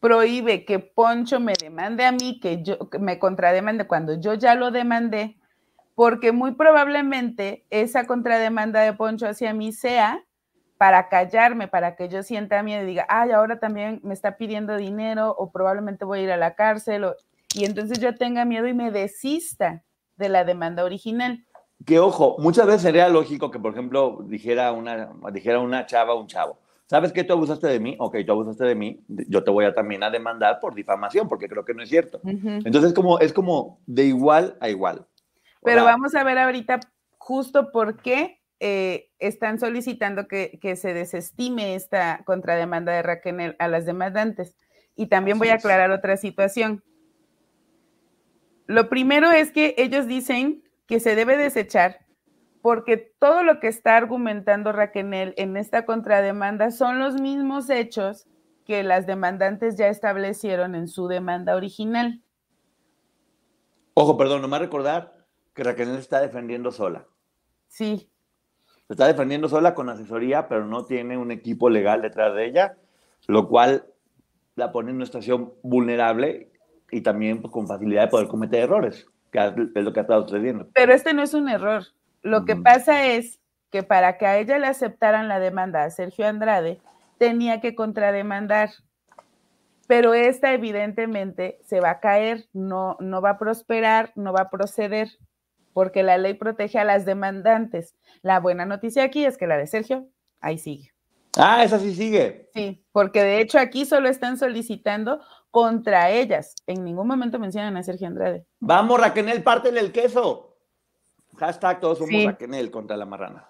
Prohíbe que Poncho me demande a mí, que yo que me contrademande cuando yo ya lo demandé, porque muy probablemente esa contrademanda de Poncho hacia mí sea para callarme, para que yo sienta miedo y diga, ay, ahora también me está pidiendo dinero o probablemente voy a ir a la cárcel, o, y entonces yo tenga miedo y me desista de la demanda original. Que ojo, muchas veces sería lógico que, por ejemplo, dijera una, dijera una chava un chavo, ¿sabes qué? Tú abusaste de mí, ok, tú abusaste de mí, yo te voy a también a demandar por difamación, porque creo que no es cierto. Entonces, como, es como de igual a igual. O Pero sea, vamos a ver ahorita justo por qué eh, están solicitando que, que se desestime esta contrademanda de Raquel a las demandantes. Y también voy a aclarar otra situación. Lo primero es que ellos dicen que se debe desechar porque todo lo que está argumentando Raquel en esta contrademanda son los mismos hechos que las demandantes ya establecieron en su demanda original. Ojo, perdón, nomás recordar que Raquel está defendiendo sola. Sí, Se está defendiendo sola con asesoría, pero no tiene un equipo legal detrás de ella, lo cual la pone en una situación vulnerable y también pues, con facilidad de poder cometer errores, que es lo que ha estado sucediendo. Pero este no es un error. Lo que pasa es que para que a ella le aceptaran la demanda a Sergio Andrade, tenía que contrademandar. Pero esta evidentemente se va a caer, no, no va a prosperar, no va a proceder, porque la ley protege a las demandantes. La buena noticia aquí es que la de Sergio, ahí sigue. Ah, esa sí sigue. Sí, porque de hecho aquí solo están solicitando contra ellas. En ningún momento mencionan a Sergio Andrade. Vamos, Raquel, pártele el queso. Hashtag todos somos Sí. Raquel contra la marrana.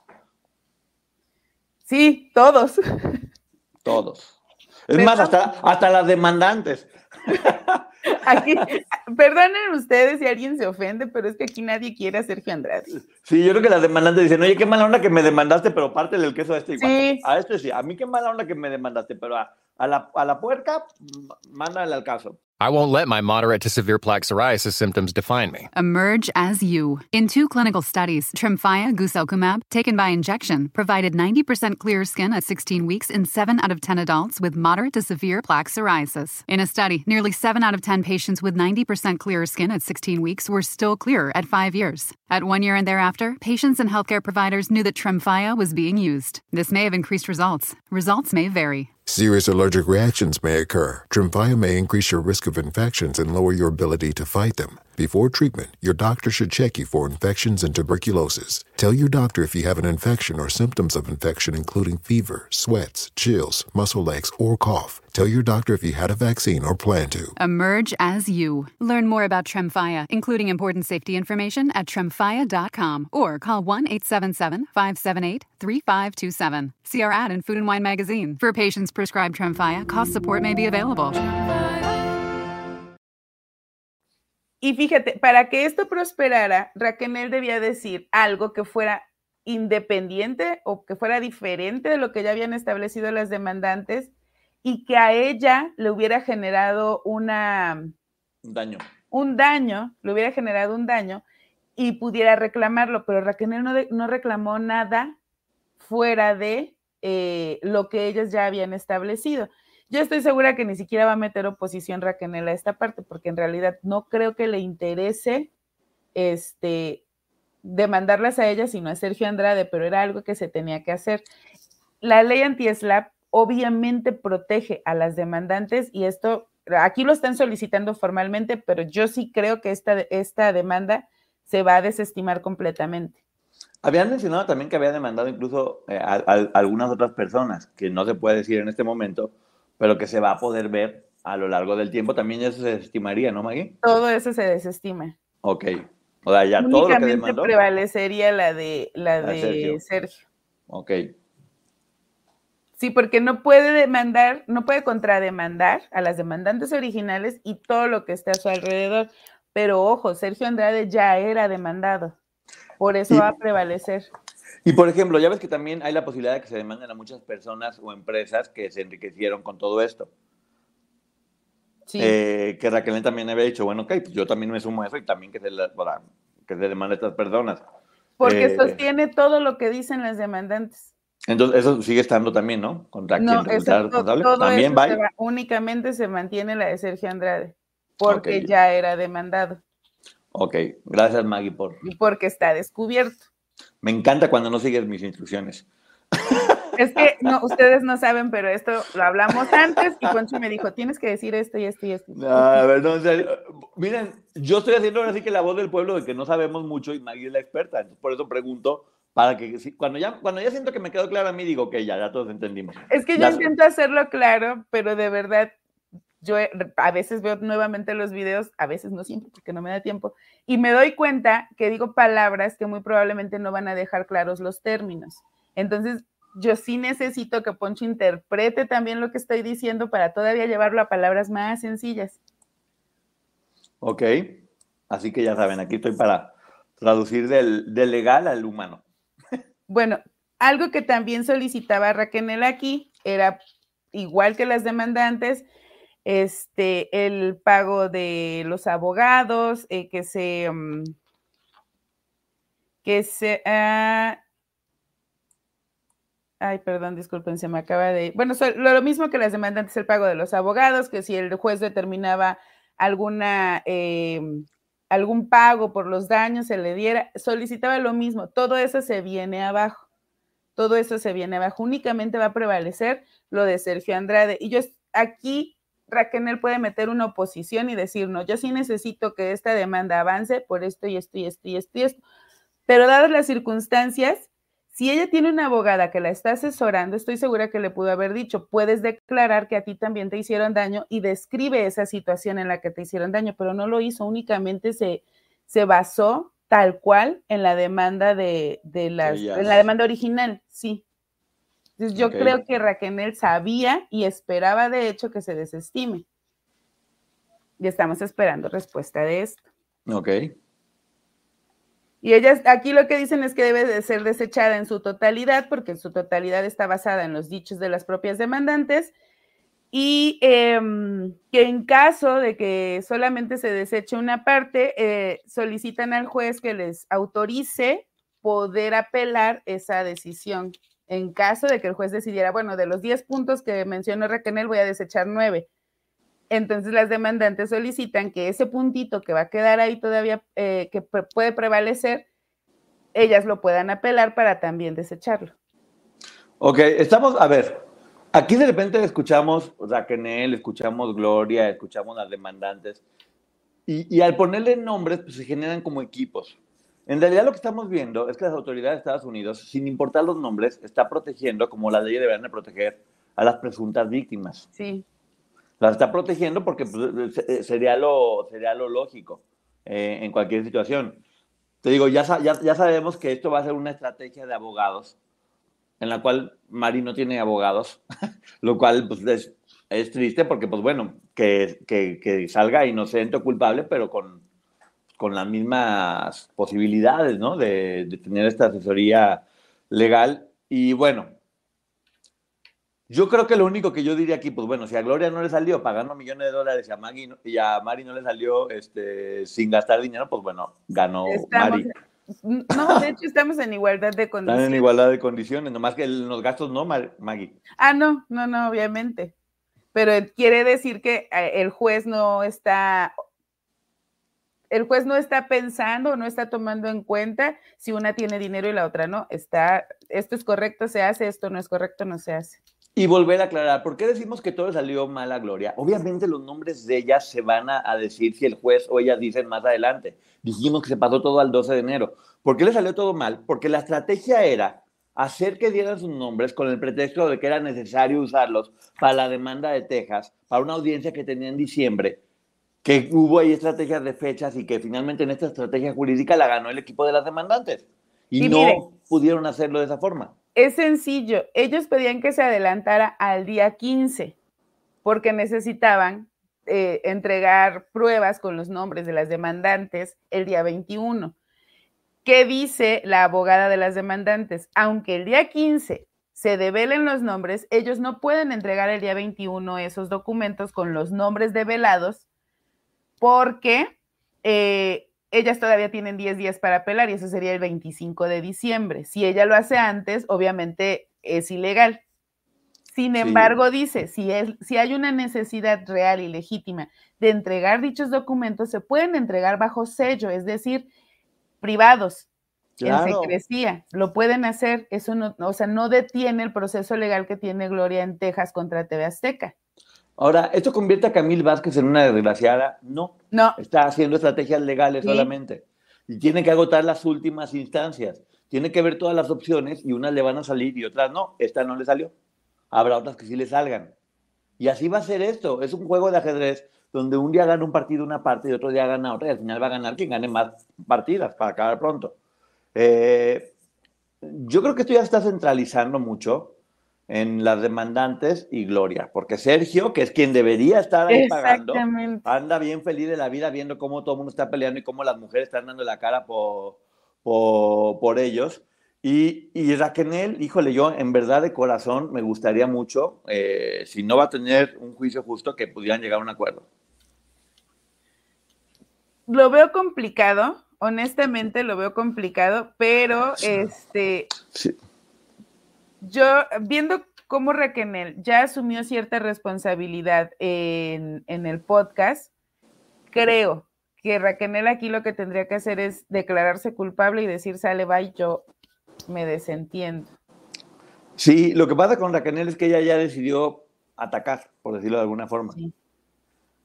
Sí, todos. Todos. Es Pero- más, hasta, hasta las demandantes. Aquí, perdonen ustedes si alguien se ofende, pero es que aquí nadie quiere a Sergio Andrade. Sí, yo creo que las demandantes dicen, oye, qué mala onda que me demandaste, pero pártele el queso a este igual. Sí. A este sí. A mí qué mala onda que me demandaste, pero a, a la, a la puerca, mándale al caso. I won't let my moderate to severe plaque psoriasis symptoms define me. Emerge as you. In two clinical studies, Tremfya guselkumab, taken by injection, provided 90% clearer skin at 16 weeks in 7 out of 10 adults with moderate to severe plaque psoriasis. In a study, nearly 7 out of 10 patients with 90% clearer skin at 16 weeks were still clearer at 5 years. At 1 year and thereafter, patients and healthcare providers knew that Tremfya was being used. This may have increased results. Results may vary. Serious allergic reactions may occur. Tremfya may increase your risk of infections and lower your ability to fight them. Before treatment, your doctor should check you for infections and tuberculosis. Tell your doctor if you have an infection or symptoms of infection, including fever, sweats, chills, muscle aches, or cough. Tell your doctor if you had a vaccine or plan to. Emerge as you. Learn more about Tremfya, including important safety information at tremfya.com or call 1 877 578 3527. See our ad in Food and Wine magazine. For patients prescribed Tremfya, cost support may be available. Y fíjate, para que esto prosperara, Raquel debía decir algo que fuera independiente o que fuera diferente de lo que ya habían establecido las demandantes y que a ella le hubiera generado una, Un daño. un daño, le hubiera generado un daño y pudiera reclamarlo, pero Raquel no, de- no reclamó nada fuera de eh, lo que ellos ya habían establecido. Yo estoy segura que ni siquiera va a meter oposición Raquel a esta parte, porque en realidad no creo que le interese este, demandarlas a ella, sino a Sergio Andrade, pero era algo que se tenía que hacer. La ley anti-SLAP obviamente protege a las demandantes y esto, aquí lo están solicitando formalmente, pero yo sí creo que esta, esta demanda se va a desestimar completamente. Habían mencionado también que había demandado incluso eh, a, algunas otras personas, que no se puede decir en este momento, pero que se va a poder ver a lo largo del tiempo. También eso se estimaría, ¿no, Maggie? Todo eso se desestima. Ok. O sea, ya todo lo que demandó. prevalecería la de, la de de Sergio. Sergio. Ok. Sí, porque no puede demandar, no puede contrademandar a las demandantes originales y todo lo que esté a su alrededor. Pero ojo, Sergio Andrade ya era demandado. Por eso Y- va a prevalecer. Y por ejemplo, ya ves que también hay la posibilidad de que se demanden a muchas personas o empresas que se enriquecieron con todo esto. Sí. Eh, que Raquel también había dicho, bueno, ok, pues yo también me sumo a eso y también que se, la- para- que se demande a estas personas. Porque Eh, sostiene todo lo que dicen las demandantes. Entonces, eso sigue estando también, ¿no? Contra No, quien resulta responsable. todo También eso va. se va- únicamente se mantiene la de Sergio Andrade, porque Ok. ya era demandado Ok, gracias Maggie por... y porque está descubierto. Me encanta cuando no sigues mis instrucciones. Es que no, ustedes no saben, pero esto lo hablamos antes y Poncho me dijo, tienes que decir esto y esto y esto. A ver, no, serio. Miren, yo estoy haciendo ahora sí que la voz del pueblo de que no sabemos mucho y Maggie es la experta. Entonces, por eso pregunto, para que si- cuando, ya, cuando ya siento que me quedó claro a mí, digo, que ya, ya todos entendimos. Es que yo Ya- intento hacerlo claro, pero de verdad, yo he- a veces veo nuevamente los videos, a veces no siempre porque no me da tiempo, y me doy cuenta que digo palabras que muy probablemente no van a dejar claros los términos. Entonces, yo sí necesito que Poncho interprete también lo que estoy diciendo para todavía llevarlo a palabras más sencillas. Ok, así que ya saben, aquí estoy para traducir del, del legal al humano. Bueno, algo que también solicitaba Raquel aquí era igual que las demandantes, este, el pago de los abogados, eh, que se, mm, que se, ah, ay, perdón, disculpen, se me acaba de, bueno, lo, lo mismo que las demandantes, el pago de los abogados, que si el juez determinaba alguna, eh, algún pago por los daños se le diera, solicitaba lo mismo, todo eso se viene abajo, todo eso se viene abajo, únicamente va a prevalecer lo de Sergio Andrade. Y yo aquí, Raquel puede meter una oposición y decir, no, yo sí necesito que esta demanda avance por esto y esto y esto y esto y esto. Pero dadas las circunstancias, si ella tiene una abogada que la está asesorando, estoy segura que le pudo haber dicho, puedes declarar que a ti también te hicieron daño y describe esa situación en la que te hicieron daño, pero no lo hizo, únicamente se, se basó tal cual en la demanda de, de las, en la demanda original, sí. Entonces yo creo que Raquel sabía y esperaba de hecho que se desestime. Y estamos esperando respuesta de esto. Ok, Y ellas, aquí lo que dicen es que debe de ser desechada en su totalidad, porque en su totalidad está basada en los dichos de las propias demandantes, y em, que en caso de que solamente se deseche una parte, eh, solicitan al juez que les autorice poder apelar esa decisión. En caso de que el juez decidiera, bueno, de los 10 puntos que mencionó Raquel, voy a desechar 9. Entonces las demandantes solicitan que ese puntito que va a quedar ahí todavía, eh, que puede prevalecer, ellas lo puedan apelar para también desecharlo. ok, estamos, a ver, aquí de repente escuchamos Raquel, escuchamos Gloria, escuchamos las demandantes, y, y al ponerle nombres, pues se generan como equipos. En realidad lo que estamos viendo es que las autoridades de Estados Unidos, sin importar los nombres, está protegiendo, como la ley deberían de proteger, a las presuntas víctimas. Sí, Las está protegiendo porque pues, se- sería, lo, sería lo lógico eh, en cualquier situación. Te digo, ya, ya, ya sabemos que esto va a ser una estrategia de abogados, en la cual Mari no tiene abogados, lo cual pues, es, es triste porque, pues bueno, que, que, que salga inocente o culpable, pero con, con las mismas posibilidades, ¿no? De, de tener esta asesoría legal. Y bueno, yo creo que lo único que yo diría aquí, pues bueno, si a Gloria no le salió pagando millones de dólares y a, Maggie no- y a Mari no le salió este, sin gastar dinero, pues bueno, ganó estamos, Mari. no, de hecho estamos en igualdad de Están condiciones. en igualdad de condiciones, nomás que los gastos no, Maggie. Ah, no, no, no, obviamente. Pero quiere decir que eh, el juez no está, el juez no está pensando, no está tomando en cuenta si una tiene dinero y la otra no. Está, esto es correcto, se hace, esto no es correcto, no se hace. Y volver a aclarar, ¿por qué decimos que todo salió mal a Gloria? Obviamente los nombres de ellas se van a, a decir si el juez o ellas dicen más adelante. Dijimos que se pasó todo al 12 de enero. ¿Por qué le salió todo mal? Porque la estrategia era hacer que dieran sus nombres con el pretexto de que era necesario usarlos para la demanda de Texas, para una audiencia que tenía en diciembre, que hubo ahí estrategias de fechas y que finalmente en esta estrategia jurídica la ganó el equipo de las demandantes. Y, Y no pudieron hacerlo de esa forma. Es sencillo. Ellos pedían que se adelantara al día 15 porque necesitaban eh, entregar pruebas con los nombres de las demandantes el día 21. ¿Qué dice la abogada de las demandantes? Aunque el día 15 se develen los nombres, ellos no pueden entregar el día 21 esos documentos con los nombres develados porque eh, ellas todavía tienen 10 días para apelar y eso sería el 25 de diciembre. Si ella lo hace antes, obviamente es ilegal. Sin embargo, dice, si, es, si hay una necesidad real y legítima de entregar dichos documentos, se pueden entregar bajo sello, es decir, privados, en secrecía. Lo pueden hacer, eso no, o sea, no detiene el proceso legal que tiene Gloria en Texas contra TV Azteca. Ahora, ¿esto convierte a Camil Vázquez en una desgraciada? No. No. Está haciendo estrategias legales solamente. Y tiene que agotar las últimas instancias. Tiene que ver todas las opciones y unas le van a salir y otras no. Esta no le salió habrá otras que sí le salgan. Y así va a ser esto. Es un juego de ajedrez donde un día gana un partido una parte y otro día gana otra y al final va a ganar quien gane más partidas para acabar pronto. Eh, yo creo que esto ya está centralizando mucho en las demandantes y Gloria, porque Sergio, que es quien debería estar ahí pagando, anda bien feliz de la vida viendo cómo todo el mundo está peleando y cómo las mujeres están dando la cara por, por, por ellos. Y, y Raquel, híjole, yo en verdad de corazón me gustaría mucho, eh, si no va a tener un juicio justo, que pudieran llegar a un acuerdo. Lo veo complicado, honestamente lo veo complicado, pero este, yo viendo cómo Raquel ya asumió cierta responsabilidad en, en el podcast, creo que Raquel aquí lo que tendría que hacer es declararse culpable y decir, sale, bye, yo me desentiendo. Sí, lo que pasa con Raquel es que ella ya decidió atacar, por decirlo de alguna forma.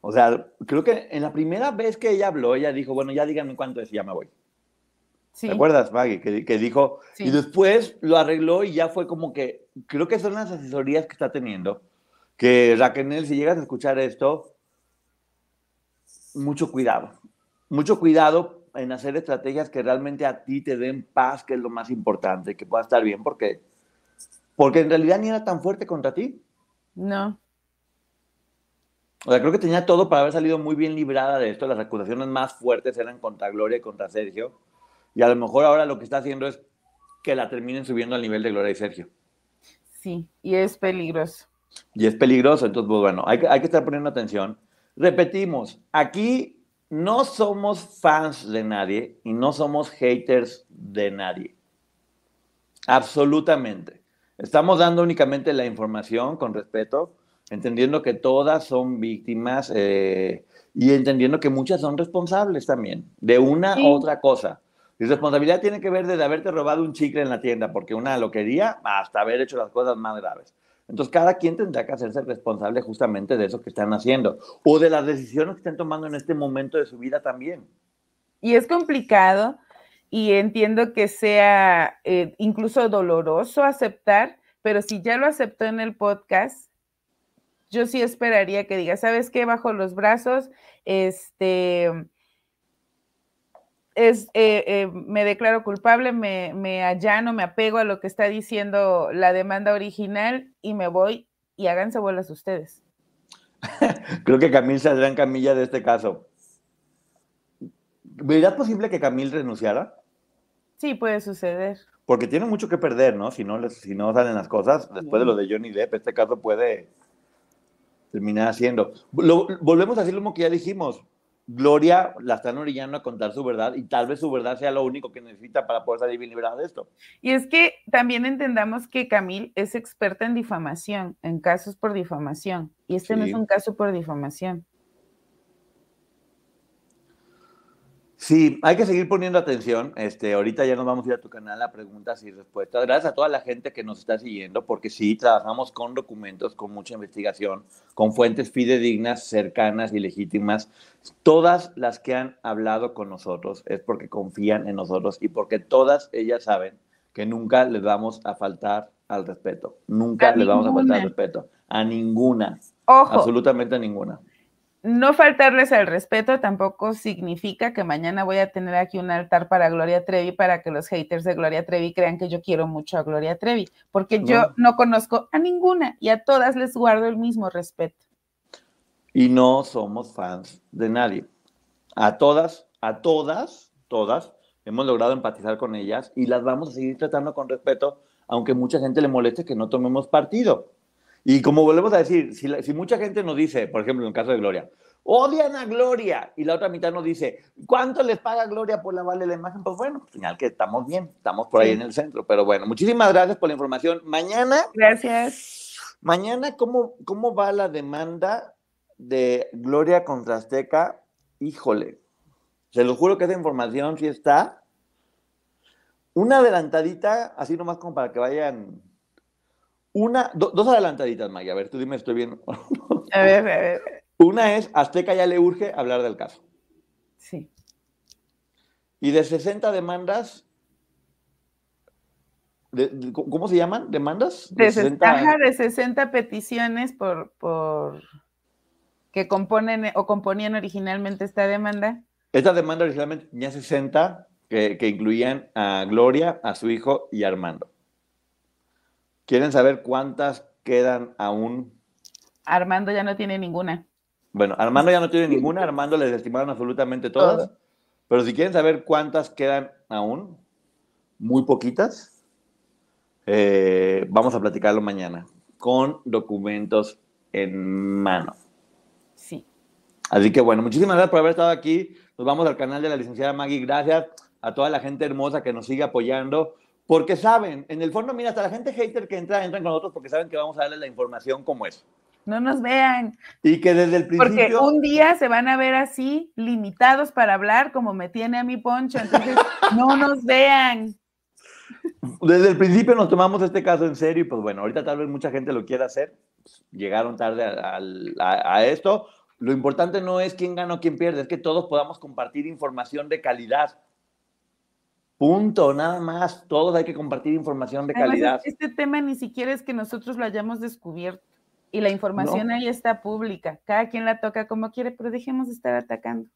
O sea, creo que en la primera vez que ella habló, ella dijo, bueno, ya díganme cuánto es y ya me voy. ¿Te acuerdas, Maggie? Que, dijo, y después lo arregló y ya fue como que, creo que son las asesorías que está teniendo, que Raquel, si llegas a escuchar esto, mucho cuidado, mucho cuidado en hacer estrategias que realmente a ti te den paz, que es lo más importante, que pueda estar bien, porque, porque en realidad ni era tan fuerte contra ti. No. O sea, creo que tenía todo para haber salido muy bien librada de esto. Las acusaciones más fuertes eran contra Gloria y contra Sergio. Y a lo mejor ahora lo que está haciendo es que la terminen subiendo al nivel de Gloria y Sergio. Sí, y es peligroso. Y es peligroso, entonces, pues bueno, hay, hay que estar poniendo atención. Repetimos, aquí no somos fans de nadie y no somos haters de nadie. Absolutamente. Estamos dando únicamente la información con respeto, entendiendo que todas son víctimas eh, y entendiendo que muchas son responsables también de una u otra cosa. Y responsabilidad tiene que ver desde haberte robado un chicle en la tienda porque una lo quería hasta haber hecho las cosas más graves. Entonces, cada quien tendrá que hacerse responsable justamente de eso que están haciendo o de las decisiones que están tomando en este momento de su vida también. Y es complicado y entiendo que sea eh, incluso doloroso aceptar, pero si ya lo aceptó en el podcast, yo sí esperaría que diga, ¿sabes qué? Bajo los brazos, este es, eh, eh, me declaro culpable, me, me, allano, me apego a lo que está diciendo la demanda original y me voy y háganse bolas ustedes. Creo que Camil saldrá en camilla de este caso. ¿Vería posible que Camil renunciara? Sí, puede suceder. Porque tiene mucho que perder, ¿no? Si no, si no salen las cosas, después de lo de Johnny Depp, este caso puede terminar haciendo. volvemos a decir lo que ya dijimos. Gloria la están orillando a contar su verdad y tal vez su verdad sea lo único que necesita para poder salir bien librada de esto. Y es que también entendamos que Camil es experta en difamación, en casos por difamación, y este no es un caso por difamación. Sí, hay que seguir poniendo atención. Este, ahorita ya nos vamos a ir a tu canal a preguntas y respuestas. Gracias a toda la gente que nos está siguiendo, porque sí, trabajamos con documentos, con mucha investigación, con fuentes fidedignas, cercanas y legítimas. Todas las que han hablado con nosotros es porque confían en nosotros y porque todas ellas saben que nunca les vamos a faltar al respeto. Nunca les vamos a faltar al respeto. A ninguna. Ojo. Absolutamente a ninguna no faltarles al respeto tampoco significa que mañana voy a tener aquí un altar para Gloria Trevi para que los haters de Gloria Trevi crean que yo quiero mucho a Gloria Trevi, porque yo no conozco a ninguna y a todas les guardo el mismo respeto. Y no somos fans de nadie. A todas, a todas, todas, hemos logrado empatizar con ellas y las vamos a seguir tratando con respeto, aunque mucha gente le moleste que no tomemos partido. Y como volvemos a decir, si, mucha gente nos dice, por ejemplo, en el caso de Gloria, odian a Gloria. Y la otra mitad nos dice, ¿cuánto les paga Gloria por lavarle la imagen? Pues bueno, señal que estamos bien, estamos por ahí en el centro. Pero bueno, muchísimas gracias por la información. Mañana. Gracias. Mañana, ¿cómo, cómo va la demanda de Gloria contra Azteca? Híjole, se lo juro que esa información sí está. Una adelantadita, así nomás como para que vayan. Una, dos adelantaditas, Maya. A ver, tú dime, estoy bien. a ver, a ver. Una es, Azteca ya le urge hablar del caso. Sí. Y de 60 demandas, de, ¿cómo se llaman? ¿Demandas? De, 60, de 60 peticiones por, por que componen o componían originalmente esta demanda. Esta demanda originalmente tenía 60 que, que incluían a Gloria, a su hijo y a Armando. ¿Quieren saber cuántas quedan aún? Armando ya no tiene ninguna. Bueno, Armando ya no tiene ninguna, Armando les estimaron absolutamente todas. Pero si quieren saber cuántas quedan aún, muy poquitas, eh, vamos a platicarlo mañana con documentos en mano. Sí. Así que bueno, muchísimas gracias por haber estado aquí. Nos vamos al canal de la licenciada Maggie. Gracias a toda la gente hermosa que nos sigue apoyando. Porque saben, en el fondo, mira, hasta la gente hater que entra, entran con nosotros porque saben que vamos a darles la información como es. No nos vean. Y que desde el principio. Porque un día se van a ver así, limitados para hablar, como me tiene a mi poncho. Entonces, no nos vean. Desde el principio nos tomamos este caso en serio y pues bueno, ahorita tal vez mucha gente lo quiera hacer. Llegaron tarde a, a esto. Lo importante no es quién gana o quién pierde, es que todos podamos compartir información de calidad. Punto, nada más. Todos hay que compartir información de Además, calidad. Este tema ni siquiera es que nosotros lo hayamos descubierto. Y la información no. ahí está pública. Cada quien la toca como quiere, pero dejemos de estar atacando.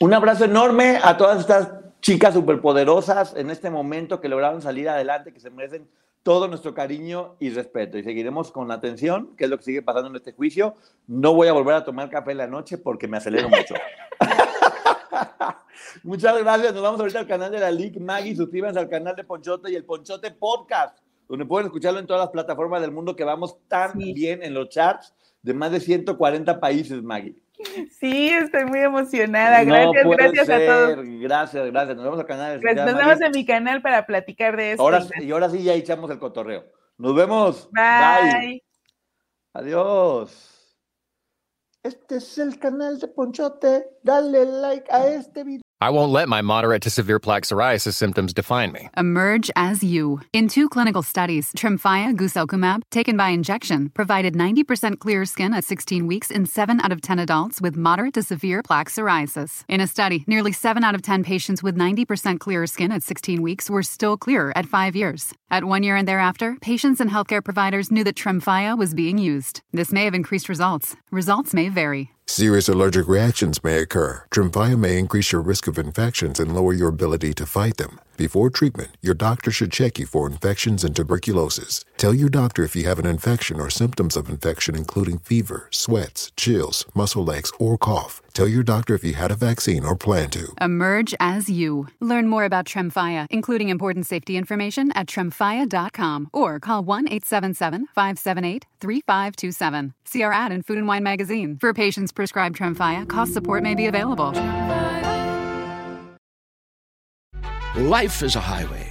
Un abrazo enorme a todas estas chicas superpoderosas en este momento que lograron salir adelante, que se merecen todo nuestro cariño y respeto. Y seguiremos con atención, que es lo que sigue pasando en este juicio. No voy a volver a tomar café en la noche porque me acelero mucho. Muchas gracias. Nos vamos ahorita al canal de la League Maggie. Suscríbanse al canal de Ponchote y el Ponchote Podcast, donde pueden escucharlo en todas las plataformas del mundo que vamos tan sí. bien en los charts de más de 140 países, Maggie. Sí, estoy muy emocionada. Gracias, no gracias ser. a todos. Gracias, gracias. Nos vemos al canal. Pues nos vemos en mi canal para platicar de esto. Ahora, y ahora sí ya echamos el cotorreo. Nos vemos. Bye. Bye. Adiós. Este es el canal de Ponchote. Dale like a este video. I won't let my moderate to severe plaque psoriasis symptoms define me. Emerge as you. In two clinical studies, Tremfya guselkumab, taken by injection, provided 90% clear skin at 16 weeks in 7 out of 10 adults with moderate to severe plaque psoriasis. In a study, nearly 7 out of 10 patients with 90% clear skin at 16 weeks were still clearer at 5 years. At 1 year and thereafter, patients and healthcare providers knew that Tremfya was being used. This may have increased results. Results may vary. Serious allergic reactions may occur. Tremfya may increase your risk of infections and lower your ability to fight them. Before treatment, your doctor should check you for infections and tuberculosis. Tell your doctor if you have an infection or symptoms of infection, including fever, sweats, chills, muscle aches, or cough. Tell your doctor if you had a vaccine or plan to. Emerge as you. Learn more about Tremfya, including important safety information at tremfya.com or call 1 877 578 3527. See our ad in Food and Wine magazine. For patients prescribed Tremfya, cost support may be available. Life is a highway,